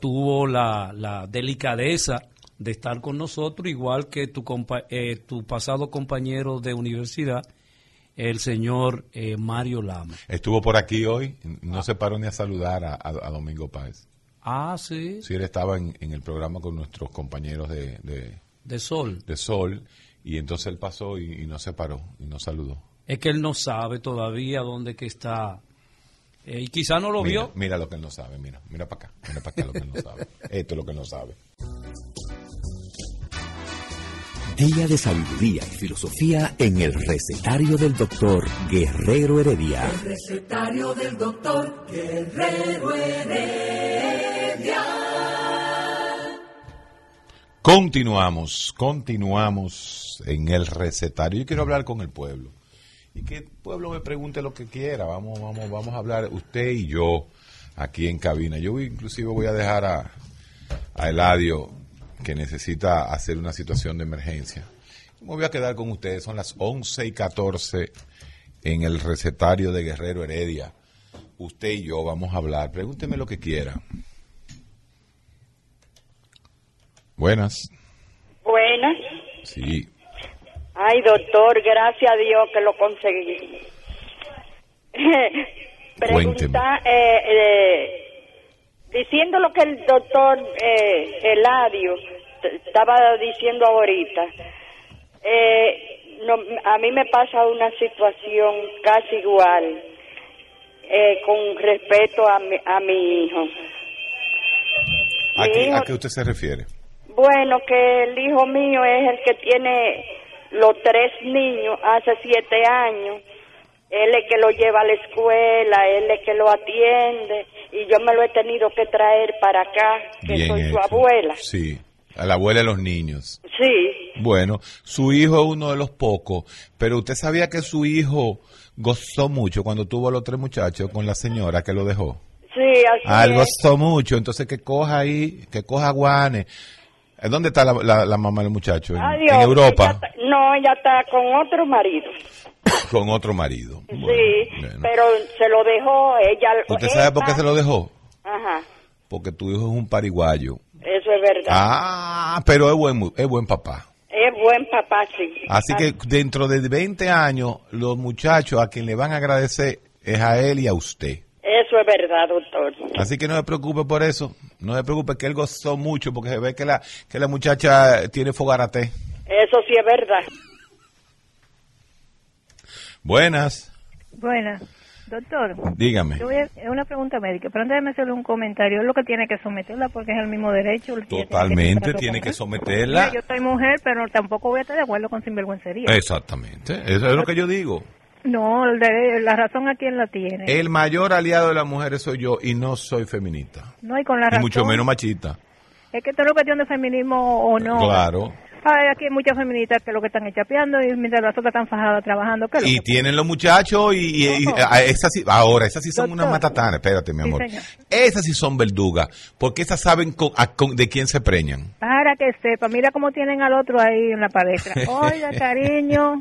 Tuvo la, la delicadeza de estar con nosotros, igual que tu, compa- eh, tu pasado compañero de universidad, el señor eh, Mario Lama. Estuvo por aquí hoy, no se paró ni a saludar a, a- a Domingo Páez. Ah, sí, Sí, él estaba en, en el programa con nuestros compañeros de, de, de Sol. de Sol y entonces él pasó y, y no se paró y no saludó. Es que él no sabe todavía dónde que está. Eh, y quizá no lo Mira, vio. mira lo que él no sabe, mira, mira para acá, mira para acá lo que él no sabe. Esto es lo que él no sabe. Día de sabiduría y filosofía en el recetario del doctor Guerrero Heredia. El recetario del doctor Guerrero Heredia. Continuamos, continuamos en el recetario. Yo quiero hablar con el pueblo. Y que el pueblo me pregunte lo que quiera. Vamos, vamos, vamos a hablar usted y yo aquí en cabina. Yo inclusive voy a dejar a, a Eladio que necesita hacer una situación de emergencia. Me voy a quedar con ustedes. Son las 11 y 14 en el recetario de Guerrero Heredia. Usted y yo vamos a hablar. Pregúnteme lo que quiera. Buenas. Buenas. Sí. Ay, doctor, gracias a Dios que lo conseguí. Pregunta, eh, eh, diciendo lo que el doctor eh, Eladio estaba diciendo ahorita, eh, no, a mí me pasa una situación casi igual eh, con respecto a mi, a mi hijo. ¿A Mi qué, hijo- a qué usted se refiere? Bueno, que el hijo mío es el que tiene los tres niños hace siete años. Él es que lo lleva a la escuela, él es que lo atiende y yo me lo he tenido que traer para acá, que Bien soy su abuela. Sí. A la abuela de los niños. Sí, Bueno, su hijo es uno de los pocos, pero usted sabía que su hijo gozó mucho cuando tuvo a los tres muchachos con la señora que lo dejó. sí, así Ah, él es. gozó mucho, entonces que coja ahí, que coja guanes. ¿Eh, ¿Dónde está la, la- la mamá del muchacho? En, Adiós, en ella Europa, está- no, ella está con otro marido. con otro marido. Bueno, sí, bueno. pero se lo dejó ella. ¿Usted sabe por qué se lo dejó? Ajá, Porque tu hijo es un pariguayo. eso es verdad. Ah, pero es buen, es buen papá. Es buen papá, sí. Así que dentro de 20 años, los muchachos a quien le van a agradecer es a él y a usted. Eso es verdad, doctor. Así que no se preocupe por eso. No se preocupe que él gozó mucho porque se ve que la, que la muchacha tiene fogarate. Eso sí es verdad. Buenas. Buenas. Doctor, Dígame. yo voy a- es una pregunta médica, pero antes de hacerle un comentario, es lo que tiene que someterla porque es el mismo derecho. el que tiene Totalmente, tiene que Mira, someterla. Yo soy mujer, pero tampoco voy a estar de acuerdo con sinvergüencería. Exactamente. Eso es lo que yo digo. No, el de- la razón a quién la tiene. El mayor aliado de las mujeres soy yo y no soy feminista. no, y con la Y razón. mucho menos machista. Es que esto es cuestión de feminismo o no. Claro. Ay, aquí hay muchas feministas que lo que están es chapeando y mientras las otras están fajadas trabajando. ¿qué es lo Y que- tienen los muchachos y, y- y- a- esas sí- ahora esas sí son unas matatanas, espérate mi amor. esas sí son verdugas, porque esas saben con- a- con- de quién se preñan. Para que sepa, mira cómo tienen al otro ahí en la palestra. Oiga, cariño,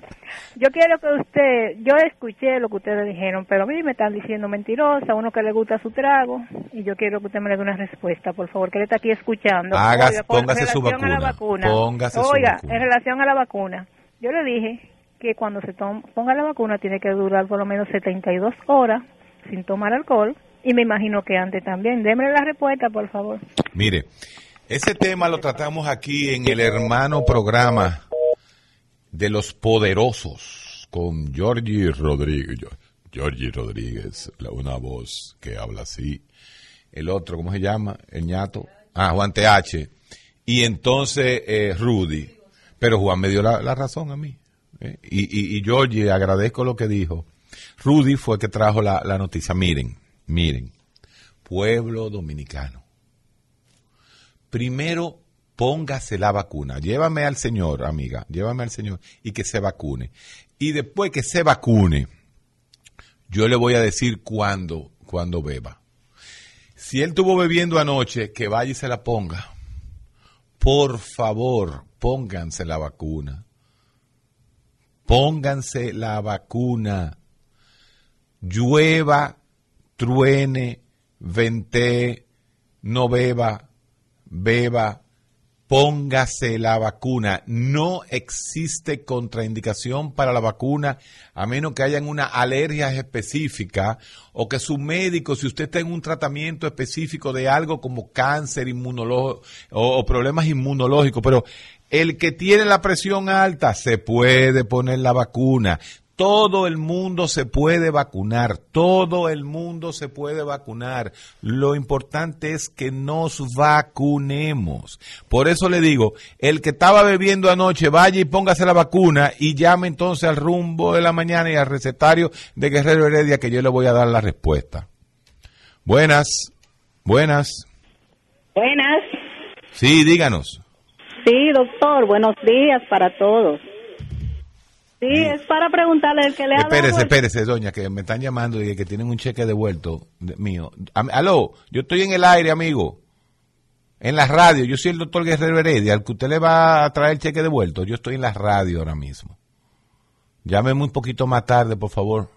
yo quiero que usted, yo escuché lo que ustedes dijeron, pero a mí me están diciendo mentirosa, uno que le gusta su trago, y yo quiero que usted me le dé una respuesta, por favor, que él está aquí escuchando. Oiga, póngase su vacuna. vacuna. Póngase su Oiga, vacuna. en relación a la vacuna, yo le dije que cuando se tom- ponga la vacuna tiene que durar por lo menos 72 horas sin tomar alcohol, y me imagino que antes también. Démele la respuesta, por favor. Mire, ese tema lo tratamos aquí en el hermano programa de los poderosos con Georgie Rodríguez. Georgie Rodríguez, una voz que habla así. El otro, ¿cómo se llama? El ñato. Ah, Juan TH. Y entonces eh, Rudy. Pero Juan me dio la, la razón a mí. ¿eh? Y, y, y Georgie, agradezco lo que dijo. Rudy fue que trajo la, la noticia. Miren, miren. Pueblo dominicano. Primero, póngase la vacuna. Llévame al señor, amiga. Llévame al señor y que se vacune. Y después que se vacune, yo le voy a decir cuándo, cuándo beba. Si él estuvo bebiendo anoche, que vaya y se la ponga. Por favor, pónganse la vacuna. Pónganse la vacuna. Llueva, truene, vente, no beba, beba, póngase la vacuna. No existe contraindicación para la vacuna a menos que hayan una alergia específica o que su médico, si usted está en un tratamiento específico de algo como cáncer inmunológico o, o problemas inmunológicos, pero el que tiene la presión alta se puede poner la vacuna. Todo el mundo se puede vacunar, todo el mundo se puede vacunar. Lo importante es que nos vacunemos. Por eso le digo, el que estaba bebiendo anoche, vaya y póngase la vacuna y llame entonces al rumbo de la mañana y al recetario de Guerrero Heredia que yo le voy a dar la respuesta. Buenas, buenas. Buenas. Sí, díganos. Sí, doctor, buenos días para todos. Sí, es para preguntarle el que le ha dado Espérese, el- espérese, doña, que me están llamando y que tienen un cheque devuelto de- mío. Am- Aló, yo estoy en el aire, amigo. En la radio, yo soy el doctor Guerrero Heredia, al que usted le va a traer el cheque devuelto. Yo estoy en la radio ahora mismo. Llámeme un poquito más tarde, por favor.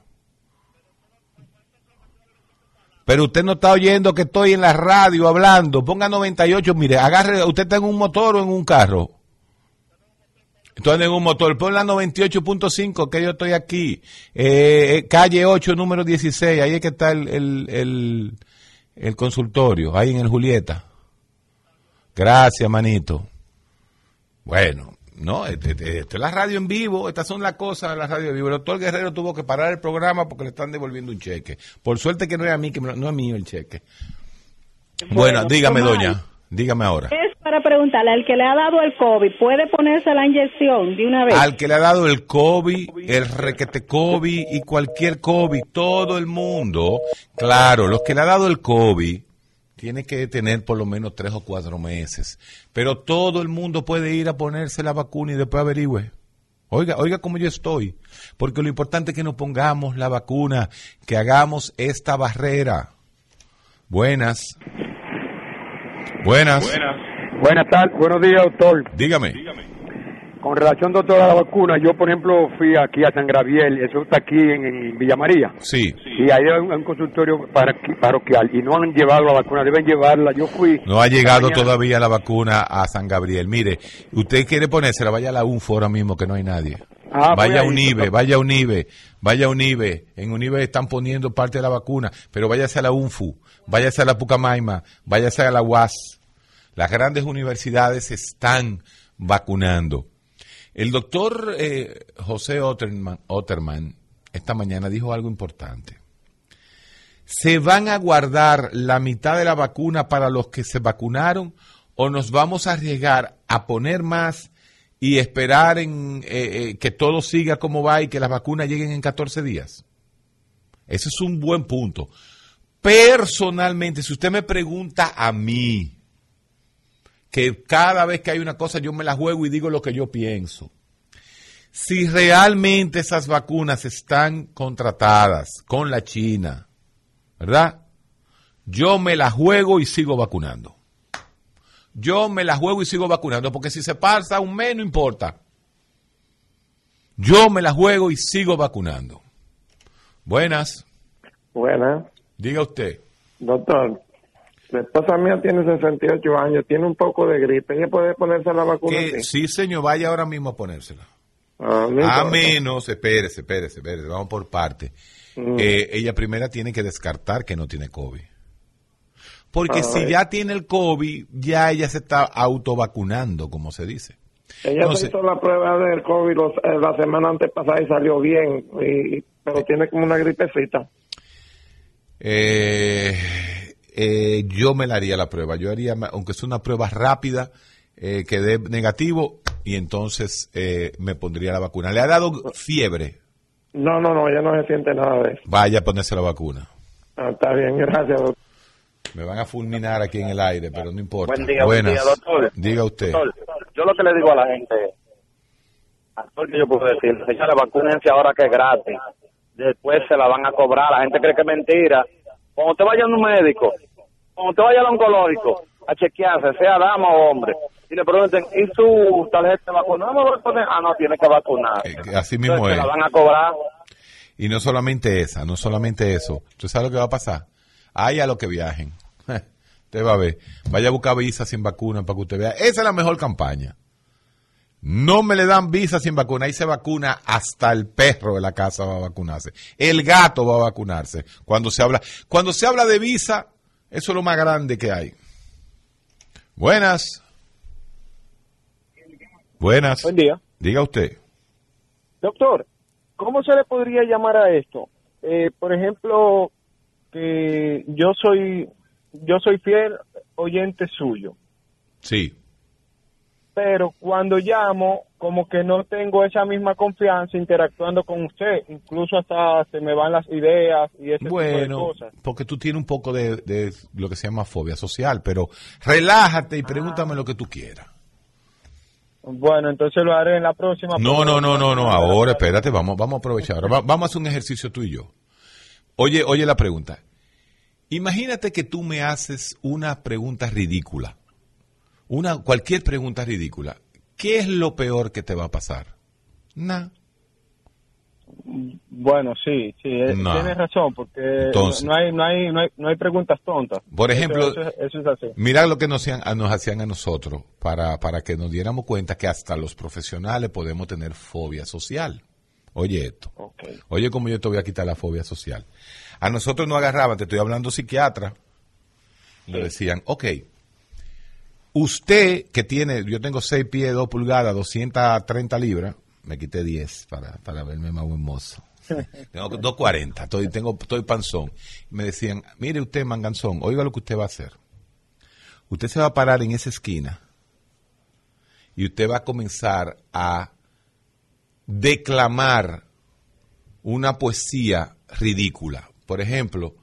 Pero usted no está oyendo que estoy en la radio hablando. Ponga 98, mire, agarre, usted está en un motor o en un carro. Entonces en un motor, pon la 98.5 que yo estoy aquí. Eh, eh, calle 8, número 16, ahí es que está el, el, el, el consultorio, ahí en el Julieta. Gracias, manito. Bueno, no, este, este- esto es la radio en vivo, estas son las cosas de la radio en vivo. El doctor Guerrero tuvo que parar el programa porque le están devolviendo un cheque. Por suerte que no es a mí, que me no es mío el cheque. Bueno, Bueno, dígame, ¿cómo doña, dígame ahora. Es para preguntarle al que le ha dado el COVID, ¿puede ponerse la inyección de una vez? Al que le ha dado el COVID, el requete COVID y cualquier COVID, todo el mundo, claro, los que le ha dado el COVID, tiene que tener por lo menos tres o cuatro meses. Pero todo el mundo puede ir a ponerse la vacuna y después averigüe. Oiga, oiga cómo yo estoy. Porque lo importante es que nos pongamos la vacuna, que hagamos esta barrera. Buenas. Buenas. Buenas tardes, buenos días, doctor. Dígame. Con relación, doctor, a la vacuna, yo, por ejemplo, fui aquí a San Gabriel, eso está aquí en, en Villa María. Sí. Y ahí hay un, consultorio parroquial y no han llevado la vacuna, deben llevarla. Yo fui. No ha llegado Mañana. todavía la vacuna a San Gabriel. Mire, usted quiere ponérsela, vaya a la UNFO ahora mismo que no hay nadie. Ah, voy vaya a UNIBE, vaya a UNIBE, vaya a UNIBE. En UNIBE están poniendo parte de la vacuna, pero váyase a la UNFU, váyase a la Pucamaima, váyase a la UAS. Las grandes universidades están vacunando. El doctor eh, José Otterman, esta mañana dijo algo importante. ¿Se van a guardar la mitad de la vacuna para los que se vacunaron o nos vamos a arriesgar a poner más y esperar en, eh, eh, que todo siga como va y que las vacunas lleguen en 14 días? Ese es un buen punto. Personalmente, si usted me pregunta a mí, que cada vez que hay una cosa yo me la juego y digo lo que yo pienso. Si realmente esas vacunas están contratadas con la China, ¿verdad? Yo me la juego y sigo vacunando. Yo me la juego y sigo vacunando, porque si se pasa un mes no importa. Yo me la juego y sigo vacunando. Buenas, Buena, diga usted. doctor. La esposa mía tiene 68 años, tiene un poco de gripe. ¿Ella puede ponerse la vacuna? Que, sí, señor, vaya ahora mismo a ponérsela. Ah, A menos, espérese, espérese, espérese, vamos por parte. Mm. Eh, ella primera tiene que descartar que no tiene COVID. Porque si eh. ya tiene el COVID, ya ella se está autovacunando, como se dice. Ella Entonces- se hizo la prueba del COVID los- eh, la semana antes pasada y salió bien, y, pero tiene como una gripecita. Eh, eh, yo me la haría la prueba. Yo haría, aunque sea una prueba rápida, eh, que dé negativo, y entonces eh, me pondría la vacuna. ¿Le ha dado fiebre? No, no, no, ella no se siente nada de eso. Vaya a ponerse la vacuna. Ah, está bien, gracias, doctor. Me van a fulminar aquí en el aire, pero no importa. Buen día, buen Buenas. día, doctor. Diga usted. Doctor, yo lo que le digo a la gente, el que yo puedo decir, señores, vacúnense ahora que es gratis. Después se la van a cobrar. La gente cree que es mentira. Cuando usted vaya a un médico, cuando usted vaya al oncológico a chequearse, sea dama o hombre, y le pregunten, ¿y su tarjeta vacuna? Ah, no, tiene que vacunar. Que Así mismo Entonces, es. la van a cobrar. Y no solamente esa, no solamente eso. ¿Usted sabe lo que va a pasar? Hay a los que viajen. Usted va a ver. Vaya a buscar visa sin vacuna para que usted vea. Esa es la mejor campaña. No me le dan visa sin vacuna. Ahí se vacuna hasta el perro de la casa va a vacunarse. El gato va a vacunarse. Cuando se habla, cuando se habla de visa, eso es lo más grande que hay. Buenas. Buenas. Buen día. Diga usted. Doctor, ¿cómo se le podría llamar a esto? Eh, por ejemplo, que yo soy yo soy fiel oyente suyo, Sí. Pero cuando llamo como que no tengo esa misma confianza interactuando con usted, incluso hasta se me van las ideas y ese tipo de Bueno, cosas. porque tú tienes un poco de, de lo que se llama fobia social, pero relájate y Ah. pregúntame lo que tú quieras. Bueno, entonces lo haré en la próxima. No, no, no, no, no, ahora espérate, vamos, vamos a aprovechar. Ahora va- vamos a hacer un ejercicio tú y yo. Oye, oye la pregunta. Imagínate que tú me haces una pregunta ridícula. Una, cualquier pregunta ridícula. ¿Qué es lo peor que te va a pasar? Nada. Bueno, sí, sí, eh, No. tienes razón, porque Entonces. no hay, no hay, no hay, no hay preguntas tontas. Por ejemplo, eso, es- eso es así. Mira lo que nos hacían, a- nos hacían a nosotros para, para que nos diéramos cuenta que hasta los profesionales podemos tener fobia social. Oye esto. Oye cómo yo te voy a quitar la fobia social. A nosotros nos agarraban, te estoy hablando psiquiatra, le decían, ok, usted que tiene, yo tengo 6 pies, 2 pulgadas, 230 libras, me quité 10 para, para verme más hermoso. Tengo 240, estoy, tengo, estoy panzón. Me decían, mire usted, manganzón, oiga lo que usted va a hacer. Usted se va a parar en esa esquina y usted va a comenzar a declamar una poesía ridícula. Por ejemplo,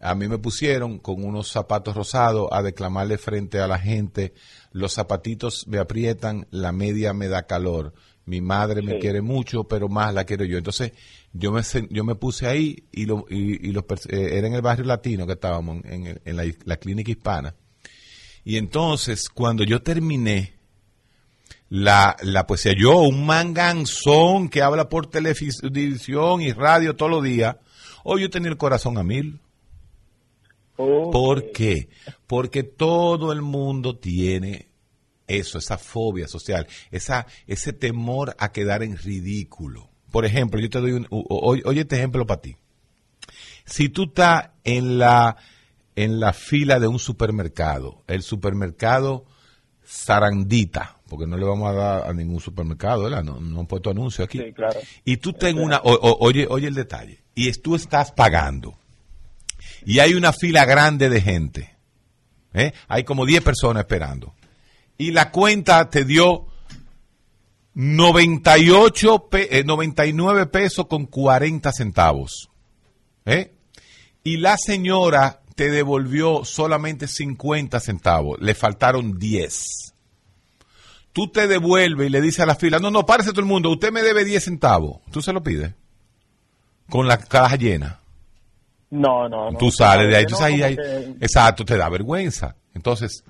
a mí me pusieron con unos zapatos rosados a declamarle frente a la gente, los zapatitos me aprietan, la media me da calor. Mi madre me Sí. quiere mucho, pero más la quiero yo. Entonces, yo me, yo me puse ahí y, lo, y, y los, eh, era en el barrio latino que estábamos, en, el- en la, la clínica hispana. Y entonces, cuando yo terminé la, la poesía, yo, un manganzón que habla por televisión y radio todos los días, hoy yo tenía el corazón a mil. ¿Por qué? Porque todo el mundo tiene eso, esa fobia social, esa, ese temor a quedar en ridículo. Por ejemplo, yo te doy un, oye este ejemplo para ti. Si tú estás en la, en la fila de un supermercado, el supermercado Sarandita, porque no le vamos a dar a ningún supermercado, ¿verdad? No, no han puesto anuncio aquí. Sí, claro. Y tú ten una, o- o- oye, oye el detalle, y tú estás pagando, y hay una fila grande de gente, ¿eh? hay como 10 personas esperando, y la cuenta te dio 98 pe- eh, 99 pesos con 40 centavos, ¿eh? y la señora te devolvió solamente 50 centavos, le faltaron 10. Tú te devuelves y le dices a la fila, no, no, párese todo el mundo, usted me debe 10 centavos. Tú se lo pides. Con la caja llena. No, no, no. tú sales de ahí, tú que- exacto, te da vergüenza. Entonces,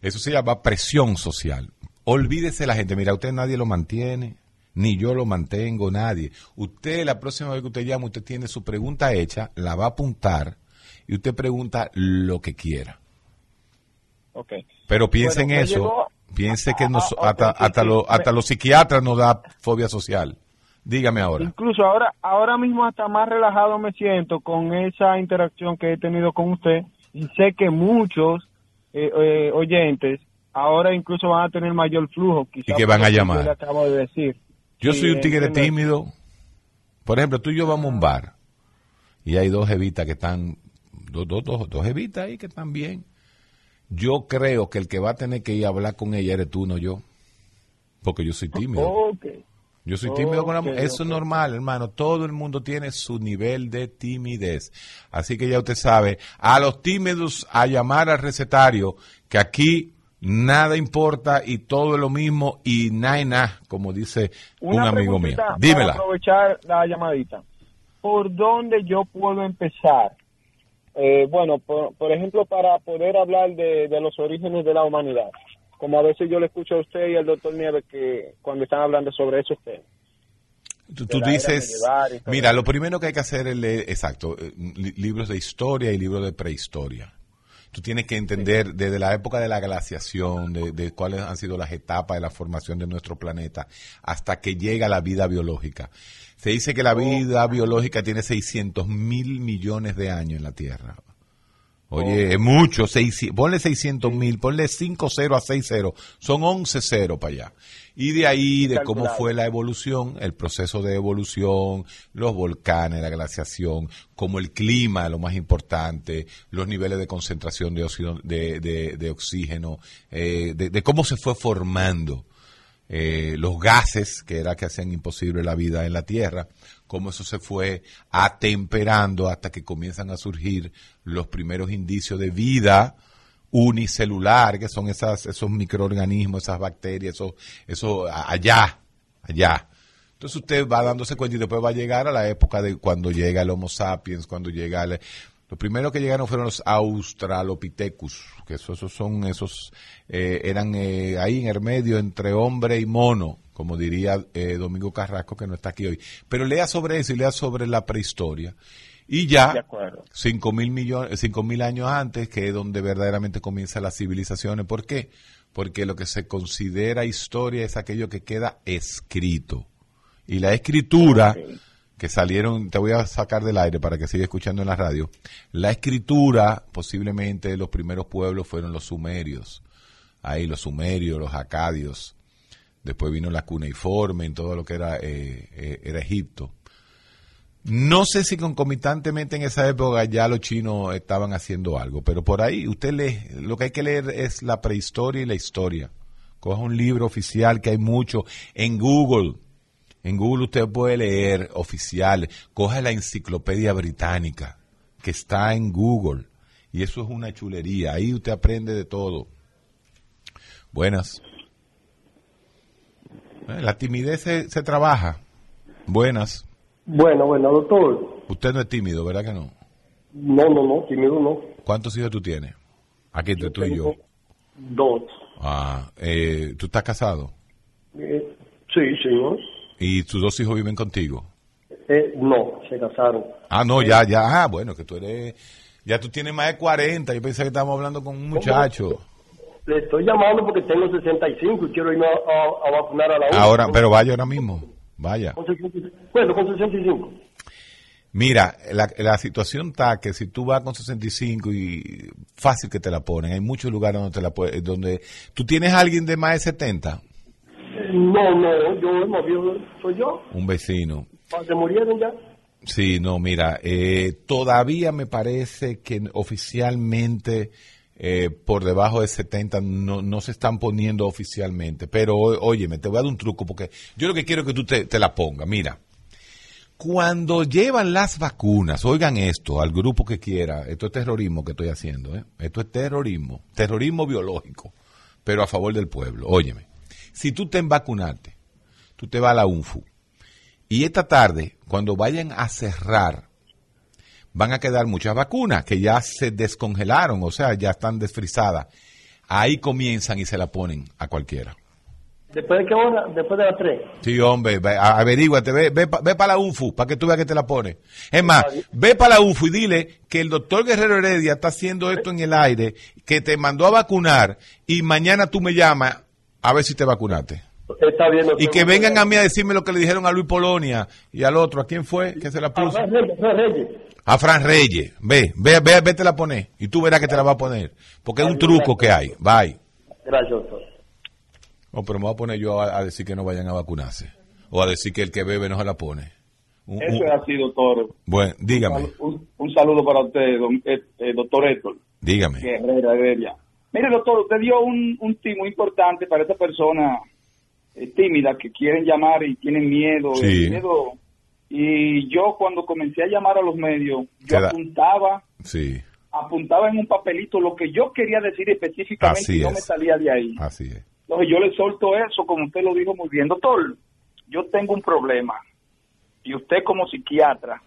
eso se llama presión social. Olvídese la gente, mira, usted nadie lo mantiene, ni yo lo mantengo, nadie. Usted, la próxima vez que usted llama, usted tiene su pregunta hecha, la va a apuntar y usted pregunta lo que quiera. Ok. Pero piense Bueno, en eso, llegó- piense que nos- ah, hasta, sí, hasta, sí. lo- hasta Me- los psiquiatras nos da fobia social. Dígame ahora. Incluso ahora, ahora mismo hasta más relajado me siento con esa interacción que he tenido con usted y sé que muchos eh, eh, oyentes ahora incluso van a tener mayor flujo. Y quizá que por van a yo llamar. acabo de decir. Yo Sí, soy un tigre entiendo. tímido. Por ejemplo, tú y yo vamos a un bar y hay dos evitas que están, dos, dos, dos, dos evitas ahí que están bien. Yo creo que el que va a tener que ir a hablar con ella eres tú, no yo. Porque yo soy tímido. Ok. Yo soy tímido con la mujer. Eso es normal, hermano. Todo el mundo tiene su nivel de timidez. Así que ya usted sabe, a los tímidos a llamar al recetario, que aquí nada importa y todo es lo mismo y nada como dice un amigo mío. Para Dímela. aprovechar la llamadita. ¿Por dónde yo puedo empezar? Eh, bueno, por, por ejemplo, para poder hablar de, de los orígenes de la humanidad. Como a veces yo le escucho a usted y al doctor Nieves que cuando están hablando sobre esos temas. Tú, dices, mira, lo primero que hay que hacer es leer, exacto, eh, li- libros de historia y libros de prehistoria. Tú tienes que entender desde la época de la glaciación, de, de cuáles han sido las etapas de la formación de nuestro planeta, hasta que llega la vida biológica. Se dice que la vida biológica tiene 600 mil millones de años en la Tierra. Oye, es mucho, seis- ponle 600 mil, ponle 5 0 a 6 0, son 11 0 para allá. Y de ahí, de cómo fue la evolución, el proceso de evolución, los volcanes, la glaciación, como el clima, lo más importante, los niveles de concentración de, óxido- de, de- de oxígeno, eh, de, de cómo se fue formando eh, los gases que era que hacían imposible la vida en la Tierra, cómo eso se fue atemperando hasta que comienzan a surgir los primeros indicios de vida unicelular, que son esas, esos microorganismos, esas bacterias, eso a- allá, allá. Entonces usted va dándose cuenta y después va a llegar a la época de cuando llega el Homo sapiens, cuando llega los primeros que llegaron fueron los Australopithecus, que esos, esos son esos, eh, eran eh, ahí en el medio entre hombre y mono, como diría eh, Domingo Carrasco, que no está aquí hoy. Pero lea sobre eso y lea sobre la prehistoria. Y ya, cinco mil millones, cinco mil años antes, que es donde verdaderamente comienzan las civilizaciones. ¿Por qué? Porque lo que se considera historia es aquello que queda escrito. Y la escritura, que salieron, te voy a sacar del aire para que siga escuchando en la radio, la escritura, posiblemente los primeros pueblos fueron los sumerios. Ahí los sumerios, los acadios. Después vino la cuneiforme, en todo lo que era, eh, eh, era Egipto. No sé si concomitantemente en esa época ya los chinos estaban haciendo algo, pero por ahí usted lee, lo que hay que leer es la prehistoria y la historia. Coja un libro oficial que hay mucho en Google. En Google usted puede leer oficial. Coja la enciclopedia británica, que está en Google. Y eso es una chulería. Ahí usted aprende de todo. Buenas. Eh, La timidez se, se trabaja. Buenas. Bueno, bueno, doctor. Usted no es tímido, ¿verdad que no? No, no, no, tímido no. ¿Cuántos hijos tú tienes? Aquí entre tú y yo. Dos. Ah, eh, ¿tú estás casado? Eh, sí, señor. ¿Y tus dos hijos viven contigo? Eh, no, se casaron. Ah, no, ya, ya. Ah, bueno, que tú eres... Ya tú tienes más de 40. Yo pensé que estábamos hablando con un muchacho. Le estoy llamando porque tengo 65 y quiero irme a, a- a vacunar a la hora. Ahora, pero vaya ahora mismo. Vaya. Con 65. Bueno, con 65. Mira, la, la situación está que si tú vas con 65 y fácil que te la ponen, hay muchos lugares donde te la pueden, donde tú tienes a alguien de más de 70, Eh, No, no, yo más viejo soy yo. un vecino. Se murieron ya. Sí, no, mira, eh, todavía me parece que oficialmente eh, por debajo de 70 no, no se están poniendo oficialmente, pero óyeme, te voy a dar un truco porque yo lo que quiero es que tú te, la pongas. Mira, cuando llevan las vacunas, oigan esto, al grupo que quiera, esto es terrorismo que estoy haciendo, ¿eh? esto es terrorismo, terrorismo biológico, pero a favor del pueblo. Óyeme, si tú te vacunarte, tú te vas a la UNFU, y esta tarde, cuando vayan a cerrar, van a quedar muchas vacunas que ya se descongelaron, o sea, ya están desfrizadas. Ahí comienzan y se la ponen a cualquiera. ¿Después de qué hora? Después de las 3. Sí, hombre, ve- a- averíguate, ve, ve, ve para la UNFU, para que tú veas que te la pone. Es más, ve para la UNFU y dile que el doctor Guerrero Heredia está haciendo esto en el aire, que te mandó a vacunar y mañana tú me llamas a ver si te vacunaste. Está bien. Y que vengan a mí a decirme lo que le dijeron a Luis Polonia y al otro. ¿A quién fue que se la puso? Fran Reyes, Reyes. A Fran Reyes. Ve, ve, ve, vete la poner. Y tú verás que te la va a poner. Porque es un truco que hay. Bye. Gracias, doctor. Oh, pero me voy a poner yo a, a decir que no vayan a vacunarse. O a decir que el que bebe no se la pone. Un- Eso un- es así, doctor. bueno, dígame, Un, un saludo para usted, don- eh, eh, doctor Héctor. dígame. Guerrera, Heredia. Mire, doctor, usted dio un, un tip muy importante para esta persona eh, tímida que quieren llamar y tienen miedo. Sí. miedo. Y yo cuando comencé a llamar a los medios, yo apuntaba, Sí, apuntaba en un papelito lo que yo quería decir específicamente Así y no es. me salía de ahí. así es. Entonces yo le solto eso, como usted lo dijo muy bien. Doctor, yo tengo un problema. Y usted como psiquiatra,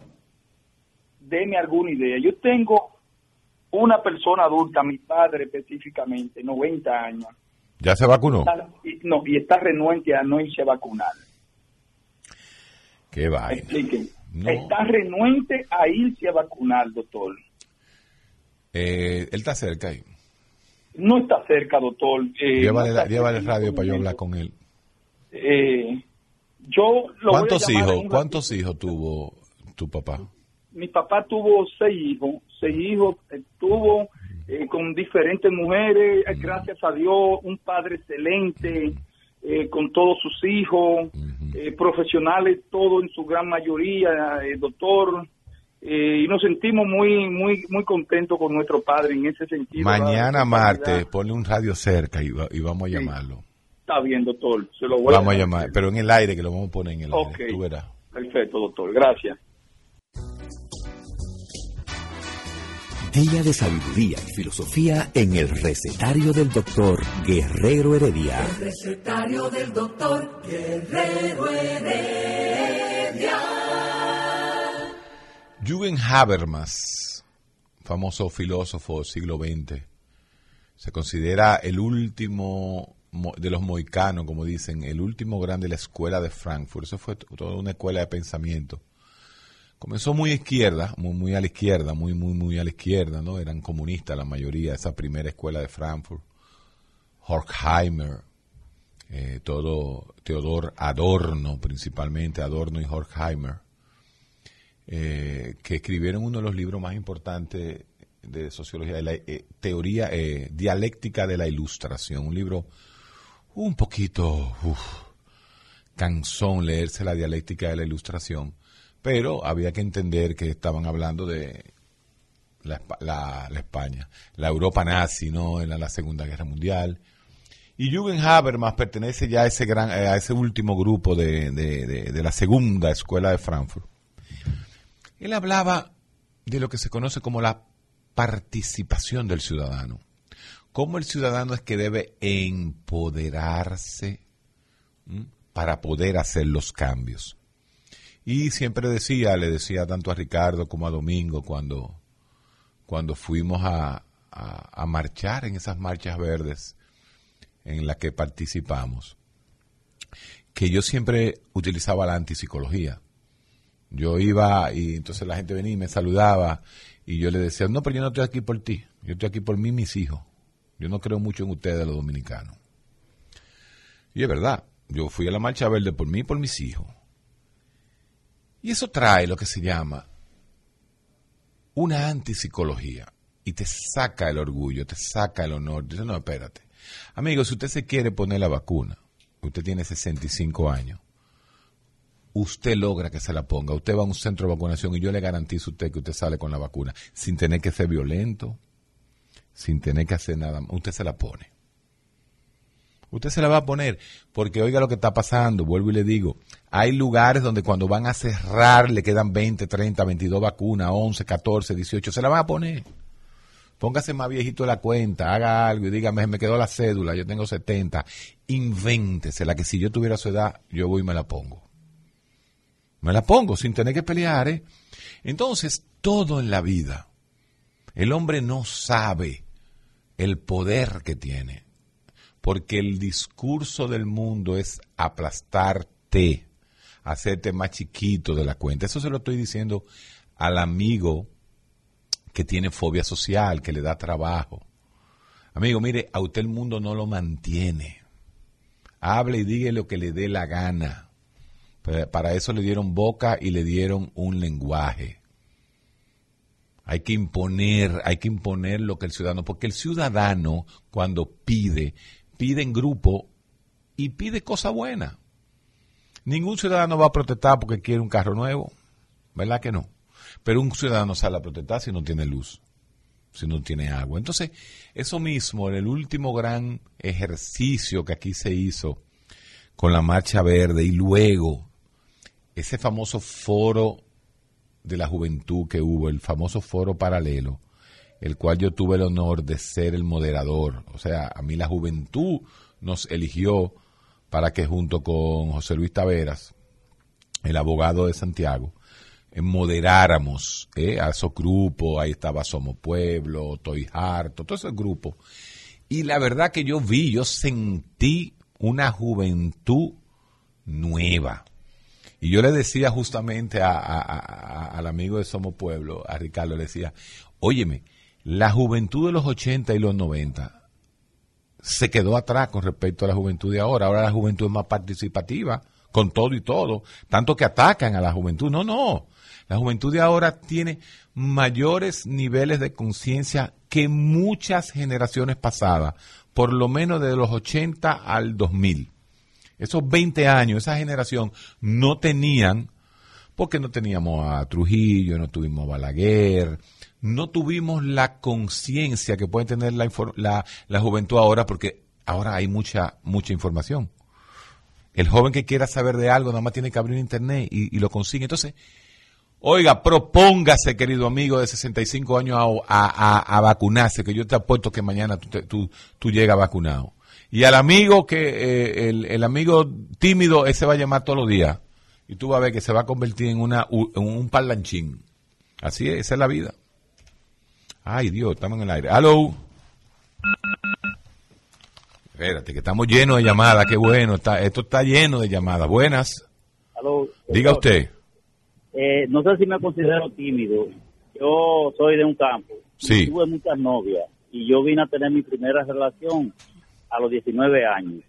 deme alguna idea. Yo tengo una persona adulta, mi padre específicamente, 90 años. ¿Ya se vacunó? Está- y- no, y está renuente a no irse a vacunar. Qué vaina. Expliquen. No. Está renuente a irse a vacunar, doctor. Eh, él está cerca ahí. No está cerca, doctor. Eh, llévale, no la- llévale radio este para yo hablar con él. Eh, yo lo ¿Cuántos hijos, cuántos hijos tuvo tu papá? mi papá tuvo seis hijos, seis hijos, eh, tuvo eh, con diferentes mujeres, eh, gracias a Dios, un padre excelente, eh, con todos sus hijos, eh, profesionales, todo en su gran mayoría, eh, doctor, eh, y nos sentimos muy, muy, muy contentos con nuestro padre en ese sentido. Mañana martes, ponle un radio cerca y, va- y vamos a llamarlo. Está bien, doctor, se lo voy Vamos a llamar, pero en el aire, que lo vamos a poner en el Ok. aire. Tú verás. Perfecto, doctor, gracias. Día de sabiduría y filosofía en el recetario del doctor Guerrero Heredia. El recetario del doctor Guerrero Heredia. Jürgen Habermas, famoso filósofo del siglo XX, se considera el último mo- de los moicanos, como dicen, el último grande de la escuela de Frankfurt. Eso fue toda una escuela de pensamiento. Comenzó muy izquierda, muy, muy a la izquierda, muy, muy, muy a la izquierda, ¿no? Eran comunistas la mayoría, esa primera escuela de Frankfurt. Horkheimer, eh, todo Teodor Adorno, principalmente Adorno y Horkheimer, eh, que escribieron uno de los libros más importantes de sociología, de la eh, teoría eh, dialéctica de la ilustración, un libro un poquito uf, cansón leerse la dialéctica de la ilustración, pero había que entender que estaban hablando de la, Espa- la- la España, la Europa nazi, ¿no? En la, Segunda Guerra Mundial. Y Jürgen Habermas pertenece ya a ese gran, eh, a ese último grupo de, de- de- de la segunda escuela de Frankfurt. Él hablaba de lo que se conoce como la participación del ciudadano. Cómo el ciudadano es que debe empoderarse para poder hacer los cambios. Y siempre decía, le decía tanto a Ricardo como a Domingo cuando, cuando fuimos a, a, a marchar en esas marchas verdes en las que participamos, que yo siempre utilizaba la antipsicología. Yo iba y entonces la gente venía y me saludaba y yo le decía, no, pero yo no estoy aquí por ti, yo estoy aquí por mí y mis hijos. Yo no creo mucho en ustedes los dominicanos. Y es verdad, yo fui a la marcha verde por mí y por mis hijos. Y eso trae lo que se llama una antipsicología y te saca el orgullo, te saca el honor. Dice, no, espérate. Amigo, si usted se quiere poner la vacuna, usted tiene 65 años, usted logra que se la ponga. Usted va a un centro de vacunación y yo le garantizo a usted que usted sale con la vacuna sin tener que ser violento, sin tener que hacer nada. Usted se la pone. Usted se la va a poner porque oiga lo que está pasando, vuelvo y le digo, hay lugares donde cuando van a cerrar le quedan 20, 30, 22 vacunas, 11, 14, 18, se la van a poner. Póngase más viejito la cuenta, haga algo y dígame, me quedó la cédula, yo tengo 70, invéntese la que si yo tuviera su edad, yo voy y me la pongo. Me la pongo sin tener que pelear, ¿eh? Entonces, todo en la vida, el hombre no sabe el poder que tiene porque el discurso del mundo es aplastarte, hacerte más chiquito de la cuenta. Eso se lo estoy diciendo al amigo que tiene fobia social, que le da trabajo. Amigo, mire, a usted el mundo no lo mantiene. Hable y diga lo que le dé la gana. Para eso le dieron boca y le dieron un lenguaje. Hay que imponer, hay que imponer lo que el ciudadano, porque el ciudadano cuando pide, pide en grupo y pide cosa buena. Ningún ciudadano va a protestar porque quiere un carro nuevo, ¿verdad que no? Pero un ciudadano sale a protestar si no tiene luz, si no tiene agua. Entonces, eso mismo, en el último gran ejercicio que aquí se hizo con la Marcha Verde y luego ese famoso foro de la juventud que hubo, el famoso foro paralelo, el cual yo tuve el honor de ser el moderador. O sea, a mí la juventud nos eligió para que junto con José Luis Taveras, el abogado de Santiago, eh, moderáramos eh, a esos grupos. Ahí estaba Somos Pueblo, Estoy Harto, todo ese grupo. Y la verdad que yo vi, yo sentí una juventud nueva. Y yo le decía justamente a, al amigo de Somos Pueblo, a Ricardo, le decía, óyeme, la juventud de los 80 y los 90 se quedó atrás con respecto a la juventud de ahora. Ahora la juventud es más participativa, con todo y todo, tanto que atacan a la juventud. No, no. La juventud de ahora tiene mayores niveles de conciencia que muchas generaciones pasadas, por lo menos desde los 80 al 2000. Esos 20 años, esa generación no tenían, porque no teníamos a Trujillo, no tuvimos a Balaguer, no tuvimos la conciencia que puede tener la, la, juventud ahora porque ahora hay mucha, mucha información. El joven que quiera saber de algo nada más tiene que abrir internet y, y lo consigue. Entonces, oiga, propóngase, querido amigo de 65 años, a, a, a vacunarse, que yo te apuesto que mañana tú, tú, tú llegas vacunado. Y al amigo que, eh, el, el, amigo tímido, ese va a llamar todos los días. Y tú vas a ver que se va a convertir en, una, en un parlanchín. Así es, esa es la vida. Ay, Dios, estamos en el aire. ¡Aló! Espérate, que estamos llenos de llamadas. Qué bueno. Está, esto está lleno de llamadas. Buenas. Diga usted. Eh, no sé si me considero tímido. Yo soy de un campo. Sí. Tuve muchas novias. Y yo vine a tener mi primera relación a los 19 años.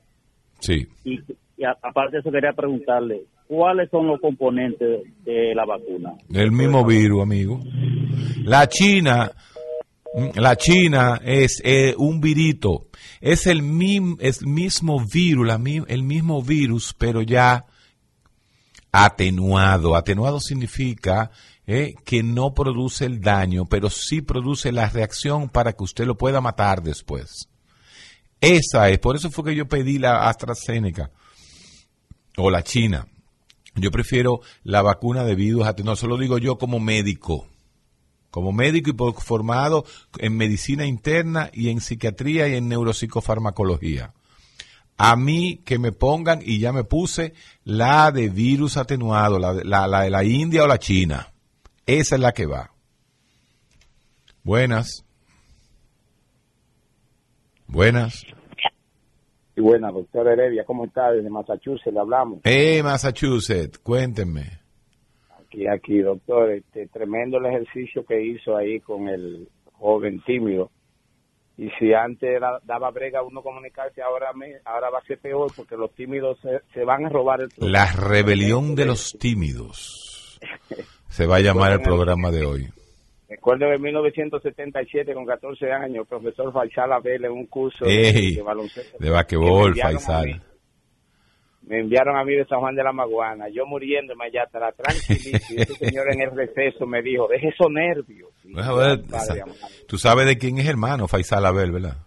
Sí. Y, y a, aparte de eso, quería preguntarle, ¿cuáles son los componentes de la vacuna? El mismo virus, amigo. La China la China es eh, un virito, es el, mismo virus, el mismo virus, pero ya atenuado. Atenuado significa eh, que no produce el daño, pero sí produce la reacción para que usted lo pueda matar después. Esa es, por eso fue que yo pedí la AstraZeneca o la China. Yo prefiero la vacuna de virus atenuado, eso lo digo yo como médico como médico y formado en medicina interna y en psiquiatría y en neuropsicofarmacología. A mí que me pongan, y ya me puse, la de virus atenuado, la de la, la de la India o la China. Esa es la que va. Buenas. Buenas. Y buena, doctor Heredia, ¿cómo está? Desde Massachusetts le hablamos. Eh, Massachusetts, cuéntenme. Aquí, aquí, doctor, este, tremendo el ejercicio que hizo ahí con el joven tímido. Y si antes era- daba brega uno comunicarse, ahora me, ahora va a ser peor porque los tímidos se, se van a robar el La rebelión de los tímidos. Se va a llamar el programa de hoy. Recuerdo en 1977, con 14 años, profesor Faisal Abel en un curso Ey, de baloncesto. de basquetbol, Faisal. Me enviaron a mí de San Juan de la Maguana, yo muriéndome allá atrás, tranquilito. y ese señor en el receso me dijo, deje esos nervios. Deja ver, Padre amado. Tú sabes de quién es hermano, Faisal Abel, ¿verdad?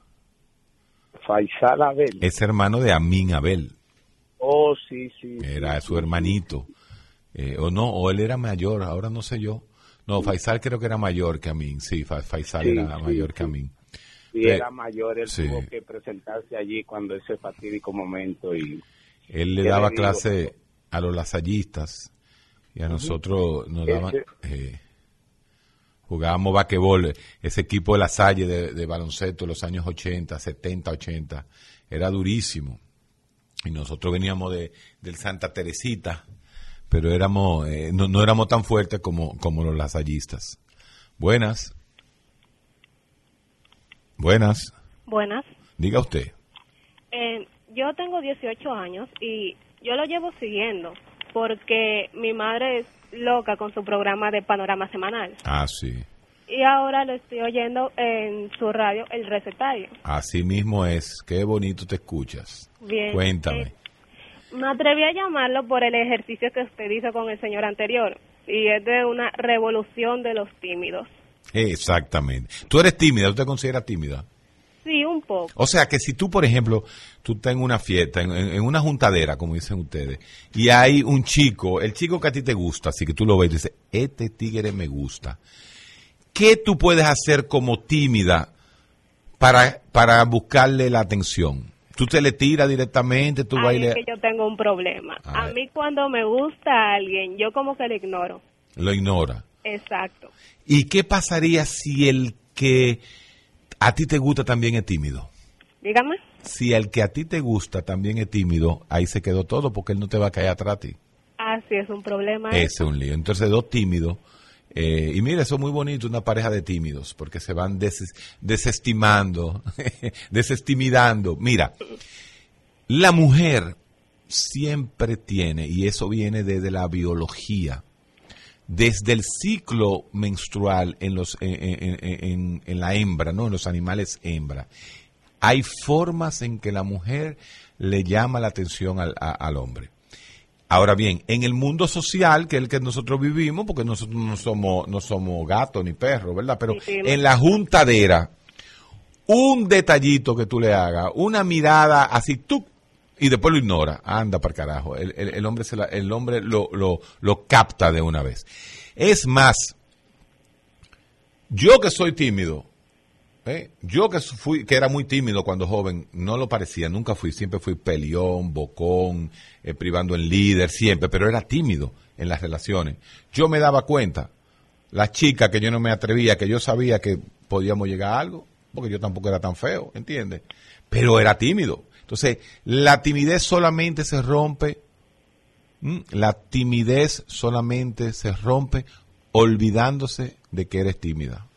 Faisal Abel. Es hermano de Amin Abel. Oh, sí, sí. Era su hermanito. Eh, o no, o él era mayor, ahora no sé yo. No, Faisal creo que era mayor que Amin. Sí, Fa- Faisal Sí, era sí, mayor sí. que Amin. Y Eh, era mayor, él sí. tuvo que presentarse allí cuando ese fatídico momento. y Él le ¿Qué daba clase a los lasallistas y a nosotros nos daban... Eh, jugábamos basquetbol, ese equipo de la Salle de, de baloncesto de los años 80, 70, 80, era durísimo. Y nosotros veníamos de, del Santa Teresita, pero éramos, eh, no, no éramos tan fuertes como, como los lasallistas. Buenas. Buenas. Buenas. Diga usted. Eh, yo tengo 18 años y yo lo llevo siguiendo porque mi madre es loca con su programa de panorama semanal Ah, sí. y ahora lo estoy oyendo en su radio El Recetario. Así mismo es. Qué bonito te escuchas. Bien. Cuéntame. Eh, me atreví a llamarlo por el ejercicio que usted hizo con el señor anterior y es de una revolución de los tímidos. Exactamente. Tú eres tímida, ¿tú te consideras tímida? Sí, un poco. O sea que si tú, por ejemplo, tú estás en una fiesta, en, una juntadera, como dicen ustedes, y hay un chico, el chico que a ti te gusta, así que tú lo ves y dices, este tigre me gusta. ¿Qué tú puedes hacer como tímida para, para buscarle la atención? Tú te le tiras directamente, tú bailes, es que yo tengo un problema. A mí cuando me gusta a alguien, yo como que le ignoro. lo ignora. Exacto. ¿Y qué pasaría si el que a ti te gusta también es tímido? Dígame. Si el que a ti te gusta también es tímido, ahí se quedó todo porque él no te va a caer atrás a ti. Así es un problema. Ese es un lío. Entonces, dos tímidos. eh, y mira, eso es muy bonito, una pareja de tímidos, porque se van des- desestimando, desestimidando. Mira, la mujer siempre tiene, y eso viene desde la biología, desde el ciclo menstrual en, los, en, en- en- la hembra, ¿no? en los animales hembra, hay formas en que la mujer le llama la atención al, a- al hombre. Ahora bien, en el mundo social, que es el que nosotros vivimos, porque nosotros no somos, no somos gatos ni perros, ¿verdad? Pero en la juntadera, un detallito que tú le hagas, una mirada así, tú, y después lo ignora. Anda para carajo. El, hombre, se la- el hombre lo, lo, lo capta de una vez. Es más, yo que soy tímido, ¿eh? yo que fui, que era muy tímido cuando joven, no lo parecía, nunca fui, siempre fui peleón, bocón, eh, privando en líder, siempre, pero era tímido en las relaciones. Yo me daba cuenta, las chicas que yo no me atrevía, que yo sabía que podíamos llegar a algo, porque yo tampoco era tan feo, ¿entiendes? Pero era tímido. Entonces, la timidez solamente se rompe, la timidez solamente se rompe olvidándose de que eres tímida.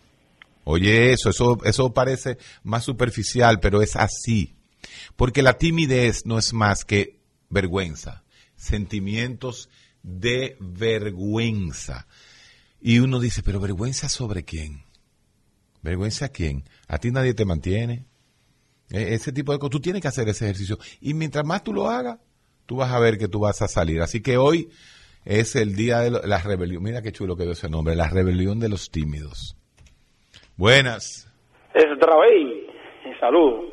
Oye, eso, eso, eso parece más superficial, pero es así. Porque la timidez no es más que vergüenza, sentimientos de vergüenza. Y uno dice, pero vergüenza sobre quién? ¿Vergüenza a quién? A ti nadie te mantiene. E- Ese tipo de cosas. Tú tienes que hacer ese ejercicio. Y mientras más tú lo hagas, tú vas a ver que tú vas a salir. Así que hoy es el día de la rebelión. Mira qué chulo quedó ese nombre. La rebelión de los tímidos. Buenas. Es otra vez. Salud.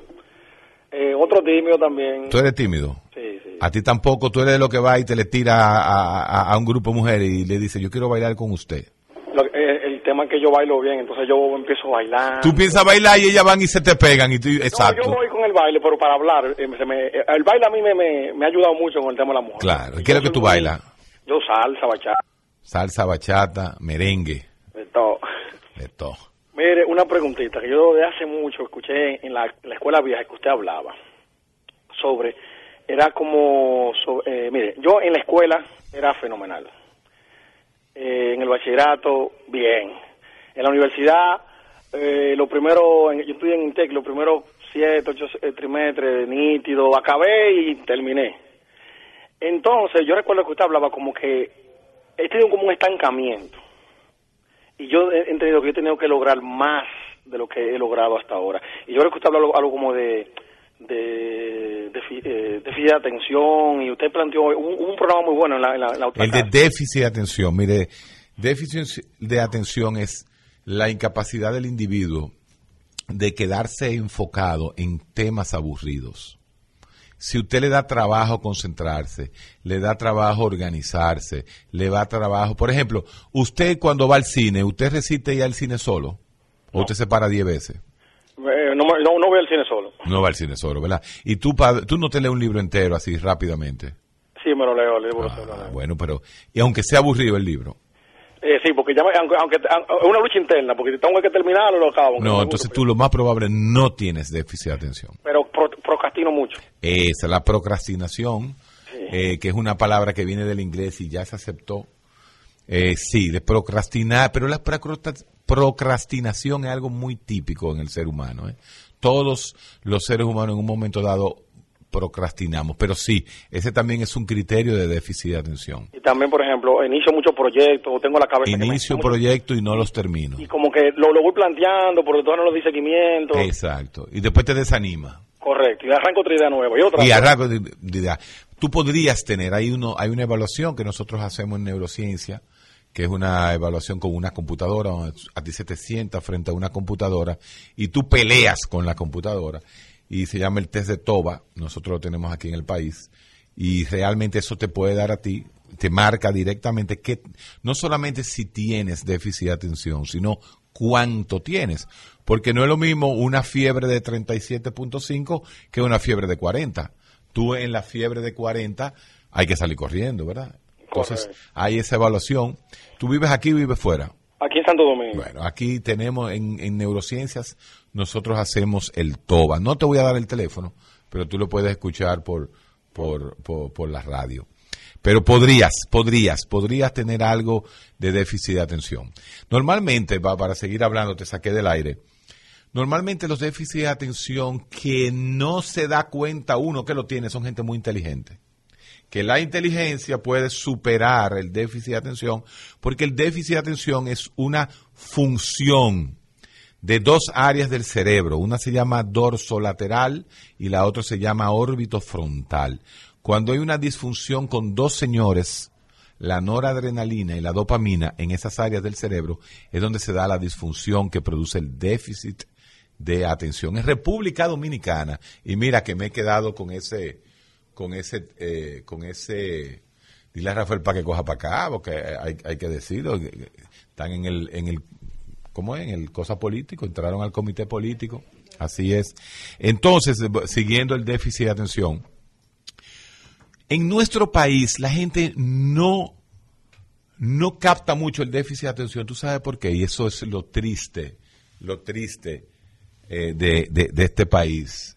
Eh, otro tímido también. ¿Tú eres tímido? Sí, sí. A ti tampoco. Tú eres de lo que va y te le tira a, a- a un grupo de mujeres y le dice, yo quiero bailar con usted. Lo que- eh, el el tema es que yo bailo bien, entonces yo empiezo a bailar. Tú piensas bailar y ellas van y se te pegan y tú, No, exacto. yo voy con el baile, pero para hablar, eh, se me- eh, el baile a mí me, me, me ha ayudado mucho con el tema de la mujer. Claro. ¿Qué es lo que tú bailas? Yo salsa, bachata, Salsa, bachata, merengue, de todo. de todo. Mire, una preguntita que yo de hace mucho escuché en la, la escuela vieja que usted hablaba sobre, era como, eh, mire, yo en la escuela era fenomenal. Eh, en el bachillerato, bien. En la universidad, eh, lo primero, yo estudié en Intec, los primeros siete, ocho eh, trimestres, nítido, acabé y terminé. Entonces, yo recuerdo que usted hablaba como que he tenido como un estancamiento. Y yo he entendido que yo he tenido que lograr más de lo que he logrado hasta ahora. Y yo creo que usted habló algo como de de, eh, déficit de atención y usted planteó un, un programa muy bueno en la, en la, en la otra El de déficit de atención, mire, déficit de atención es la incapacidad del individuo de quedarse enfocado en temas aburridos. Si usted le da trabajo concentrarse, le da trabajo organizarse, le da trabajo, por ejemplo, usted cuando va al cine, ¿usted resiste ir al cine solo? ¿O usted se para 10 veces? Eh, no, no, no voy al cine solo. No va al cine solo, ¿verdad? Y tú, tú no te lees un libro entero así rápidamente. Sí, me lo leo, el libro Ah, leo. bueno, pero, y aunque sea aburrido el libro. Eh, sí, porque ya aunque, aunque es una lucha interna, porque tengo que terminarlo, lo acabo. No, entonces guste, tú lo más probable no tienes déficit de atención. Pero pro- procrastino mucho. Esa es la procrastinación, eh, que es una palabra que viene del inglés y ya se aceptó. Eh, sí, de procrastinar, pero la procrastinación es algo muy típico en el ser humano. ¿eh? Todos los seres humanos en un momento dado procrastinamos, pero sí, ese también es un criterio de déficit de atención. Y también, por ejemplo, inicio muchos proyectos, tengo la cabeza que me- Inicio proyecto y no los termino. y como que lo, lo voy planteando, porque todavía no lo di seguimiento. Exacto. Y después te desanima. Correcto, y arranco otra idea nueva. Y otra Y arranco de idea. Tú podrías tener, hay, uno, hay una evaluación que nosotros hacemos en neurociencia, que es una evaluación con una computadora, a ti se te sienta frente a una computadora y tú peleas con la computadora. Y se llama el test de TOBA, nosotros lo tenemos aquí en el país, y realmente eso te puede dar a ti, te marca directamente que no solamente si tienes déficit de atención, sino cuánto tienes. Porque no es lo mismo una fiebre de 37.5 que una fiebre de 40. Tú en la fiebre de 40 hay que salir corriendo, ¿verdad? Entonces hay esa evaluación. ¿Tú vives aquí o vives fuera? Aquí en Santo Domingo. Bueno, aquí tenemos en, en neurociencias, nosotros hacemos el TOBA. No te voy a dar el teléfono, pero tú lo puedes escuchar por, por, por, por la radio. Pero podrías, podrías, podrías tener algo de déficit de atención. Normalmente, va, para seguir hablando, te saqué del aire. Normalmente los déficits de atención que no se da cuenta uno que lo tiene son gente muy inteligente. Que la inteligencia puede superar el déficit de atención porque el déficit de atención es una función de dos áreas del cerebro. Una se llama dorsolateral y la otra se llama órbito frontal. Cuando hay una disfunción con dos señores, la noradrenalina y la dopamina en esas áreas del cerebro, es donde se da la disfunción que produce el déficit de atención. Es República Dominicana. Y mira que me he quedado con ese, con ese, eh, con ese, dile a Rafael para que coja para acá, porque hay, hay que decirlo. Están en el, en el, ¿cómo es? En el cosa político, entraron al comité político. Así es. Entonces, siguiendo el déficit de atención, en nuestro país la gente no, no capta mucho el déficit de atención. ¿Tú sabes por qué? Y eso es lo triste, lo triste eh, de, de este país.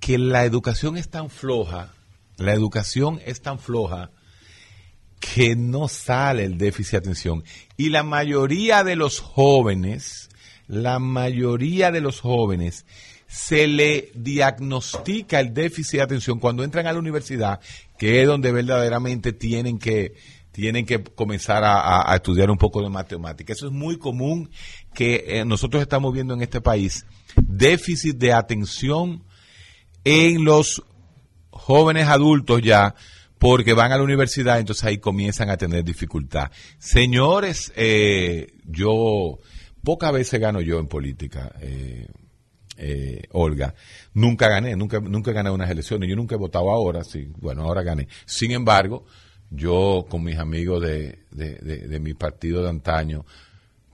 Que la educación es tan floja, la educación es tan floja que no sale el déficit de atención. Y la mayoría de los jóvenes, la mayoría de los jóvenes, se le diagnostica el déficit de atención cuando entran a la universidad, que es donde verdaderamente tienen que, tienen que comenzar a, estudiar un poco de matemática. Eso es muy común que eh, nosotros estamos viendo en este país, déficit de atención en los jóvenes adultos ya, porque van a la universidad, entonces ahí comienzan a tener dificultad. Señores, eh, yo pocas veces gano yo en política, eh, eh, Olga. Nunca gané, nunca, nunca gané unas elecciones. Yo nunca he votado ahora, sí, bueno, ahora gané. Sin embargo, yo con mis amigos de, de, mi partido de antaño,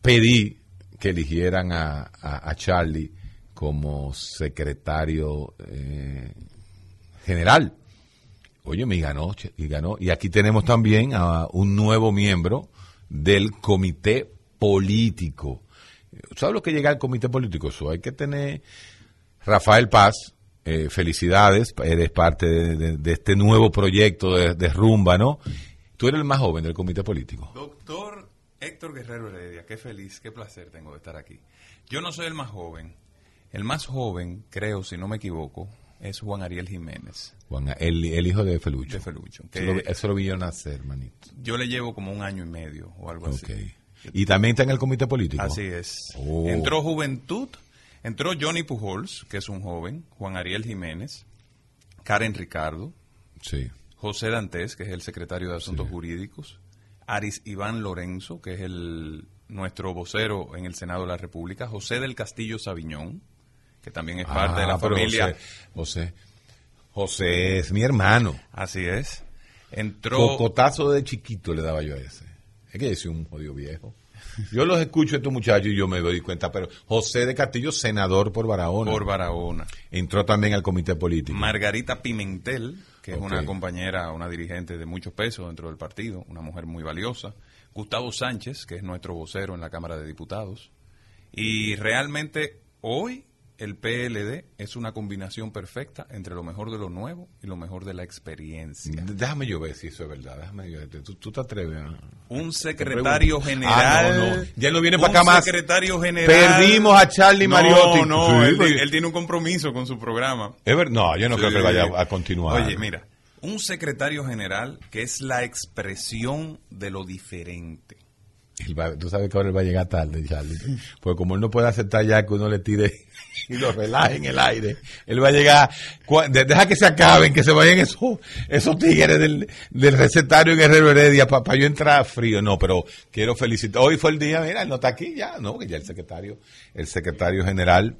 pedí que eligieran a- a Charlie como secretario eh, general. Oye, me ganó, y ganó. Y aquí tenemos también a un nuevo miembro del comité político. ¿Sabes lo que llega al comité político? Eso hay que tener Rafael Paz, eh, felicidades, eres parte de este nuevo proyecto de, de Rumba, ¿no? Tú eres el más joven del comité político. Doctor Héctor Guerrero Heredia, qué feliz, qué placer tengo de estar aquí. Yo no soy el más joven. El más joven, creo, si no me equivoco, es Juan Ariel Jiménez. Juan, el, el hijo de Felucho. De Felucho, Eso lo, que- eso lo vi yo nacer, manito. Yo le llevo como un año y medio o algo así. Y también está en el comité político. Así es. Oh. Entró Juventud, entró Johnny Pujols, que es un joven, Juan Ariel Jiménez, Karen Ricardo, Sí. José Dantes, que es el secretario de Asuntos Jurídicos, Aris Iván Lorenzo, que es el nuestro vocero en el Senado de la República, José del Castillo Sabiñón, que también es parte de Ah, la pero familia. José, José, José es mi hermano. Así es. Entró Cocotazo de chiquito le daba yo a ese. Es que soy un jodido viejo. Yo los escucho a estos muchachos y yo me doy cuenta, pero José de Castillo, senador por Barahona. por Barahona. Entró también al comité político. Margarita Pimentel, que es una compañera, una dirigente de mucho peso dentro del partido, una mujer muy valiosa. Gustavo Sánchez, que es nuestro vocero en la Cámara de Diputados. Y realmente hoy el PLD es una combinación perfecta entre lo mejor de lo nuevo y lo mejor de la experiencia. Déjame yo ver si eso es verdad. Déjame yo ver. ¿Tú, tú te atreves a- Un secretario general. Ah, no, no. Ya no viene para acá más. secretario general. Perdimos a Charlie Mariotti. No, no, Sí, él, porque- él tiene un compromiso con su programa. Es ver- no, yo no creo que vaya a continuar. Oye, mira, un secretario general que es la expresión de lo diferente. Va- tú sabes que ahora él va a llegar tarde, Charlie. Porque como él no puede aceptar ya que uno le tire y lo relaje en el aire, él va a llegar. Deja que se acaben, que se vayan esos, esos tigres del, del recetario en Guerrero Heredia para yo entrar frío. No, pero quiero felicitar. Hoy fue el día, mira, él no está aquí ya, no, que ya el secretario, el secretario general.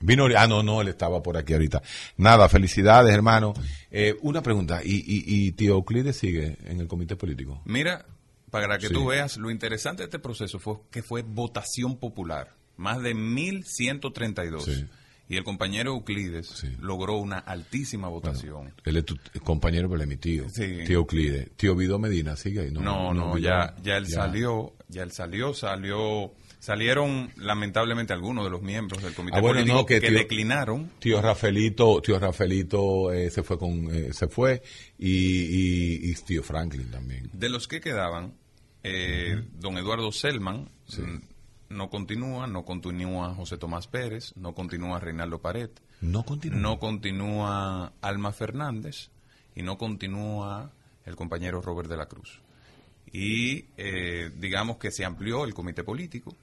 Vino, ah, no, no, él estaba por aquí ahorita. Nada, felicidades, hermano. Eh, una pregunta, ¿y, y, y tío Euclides sigue en el comité político? Mira, para que Sí. tú veas, lo interesante de este proceso fue que fue votación popular. Más de 1.132. Sí. Y el compañero Euclides logró una altísima votación. Él es tu compañero, pero es mi tío. Sí. Tío Euclides. Tío Vido Medina, sigue ahí. No, no, ya, ya él salió, ya él salió, salió, salieron lamentablemente algunos de los miembros del comité Ah, bueno, político no, que que, tío- declinaron. Tío Rafaelito, tío Rafaelito eh, se fue con, eh, se fue y, y, y tío Franklin también. De los que quedaban, eh, don Eduardo Selman mm, no continúa, no continúa José Tomás Pérez, no continúa Reinaldo Pared, No continúa. no continúa Alma Fernández y no continúa el compañero Robert de la Cruz. Y eh, digamos que se amplió el comité político,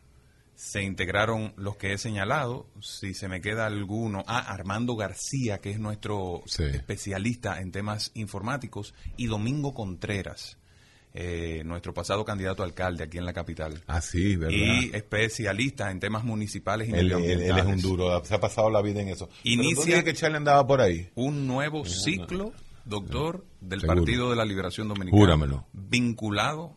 se integraron los que he señalado, si se me queda alguno, ah, Armando García, que es nuestro Sí. especialista en temas informáticos, y Domingo Contreras, eh, nuestro pasado candidato a alcalde aquí en la capital. Ah, sí, ¿verdad? Y especialista en temas municipales y Él, él- es un duro, se ha pasado la vida en eso. Inicia- ¿tú dices que Charlie andaba por ahí? un nuevo ciclo, doctor, del Seguro. Partido de la Liberación Dominicana. Júramelo. Vinculado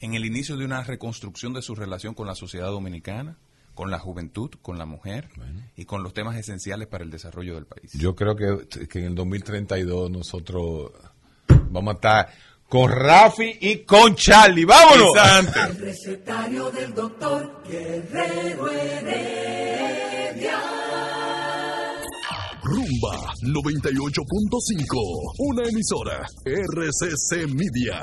en el inicio de una reconstrucción de su relación con la sociedad dominicana, con la juventud, con la mujer y con los temas esenciales para el desarrollo del país. Yo creo que, que en el 2032 nosotros vamos a estar con Rafi y con Charlie. ¡Vámonos! El recetario del doctor Guerrero Heredia. Rumba 98.5, una emisora RCC Media.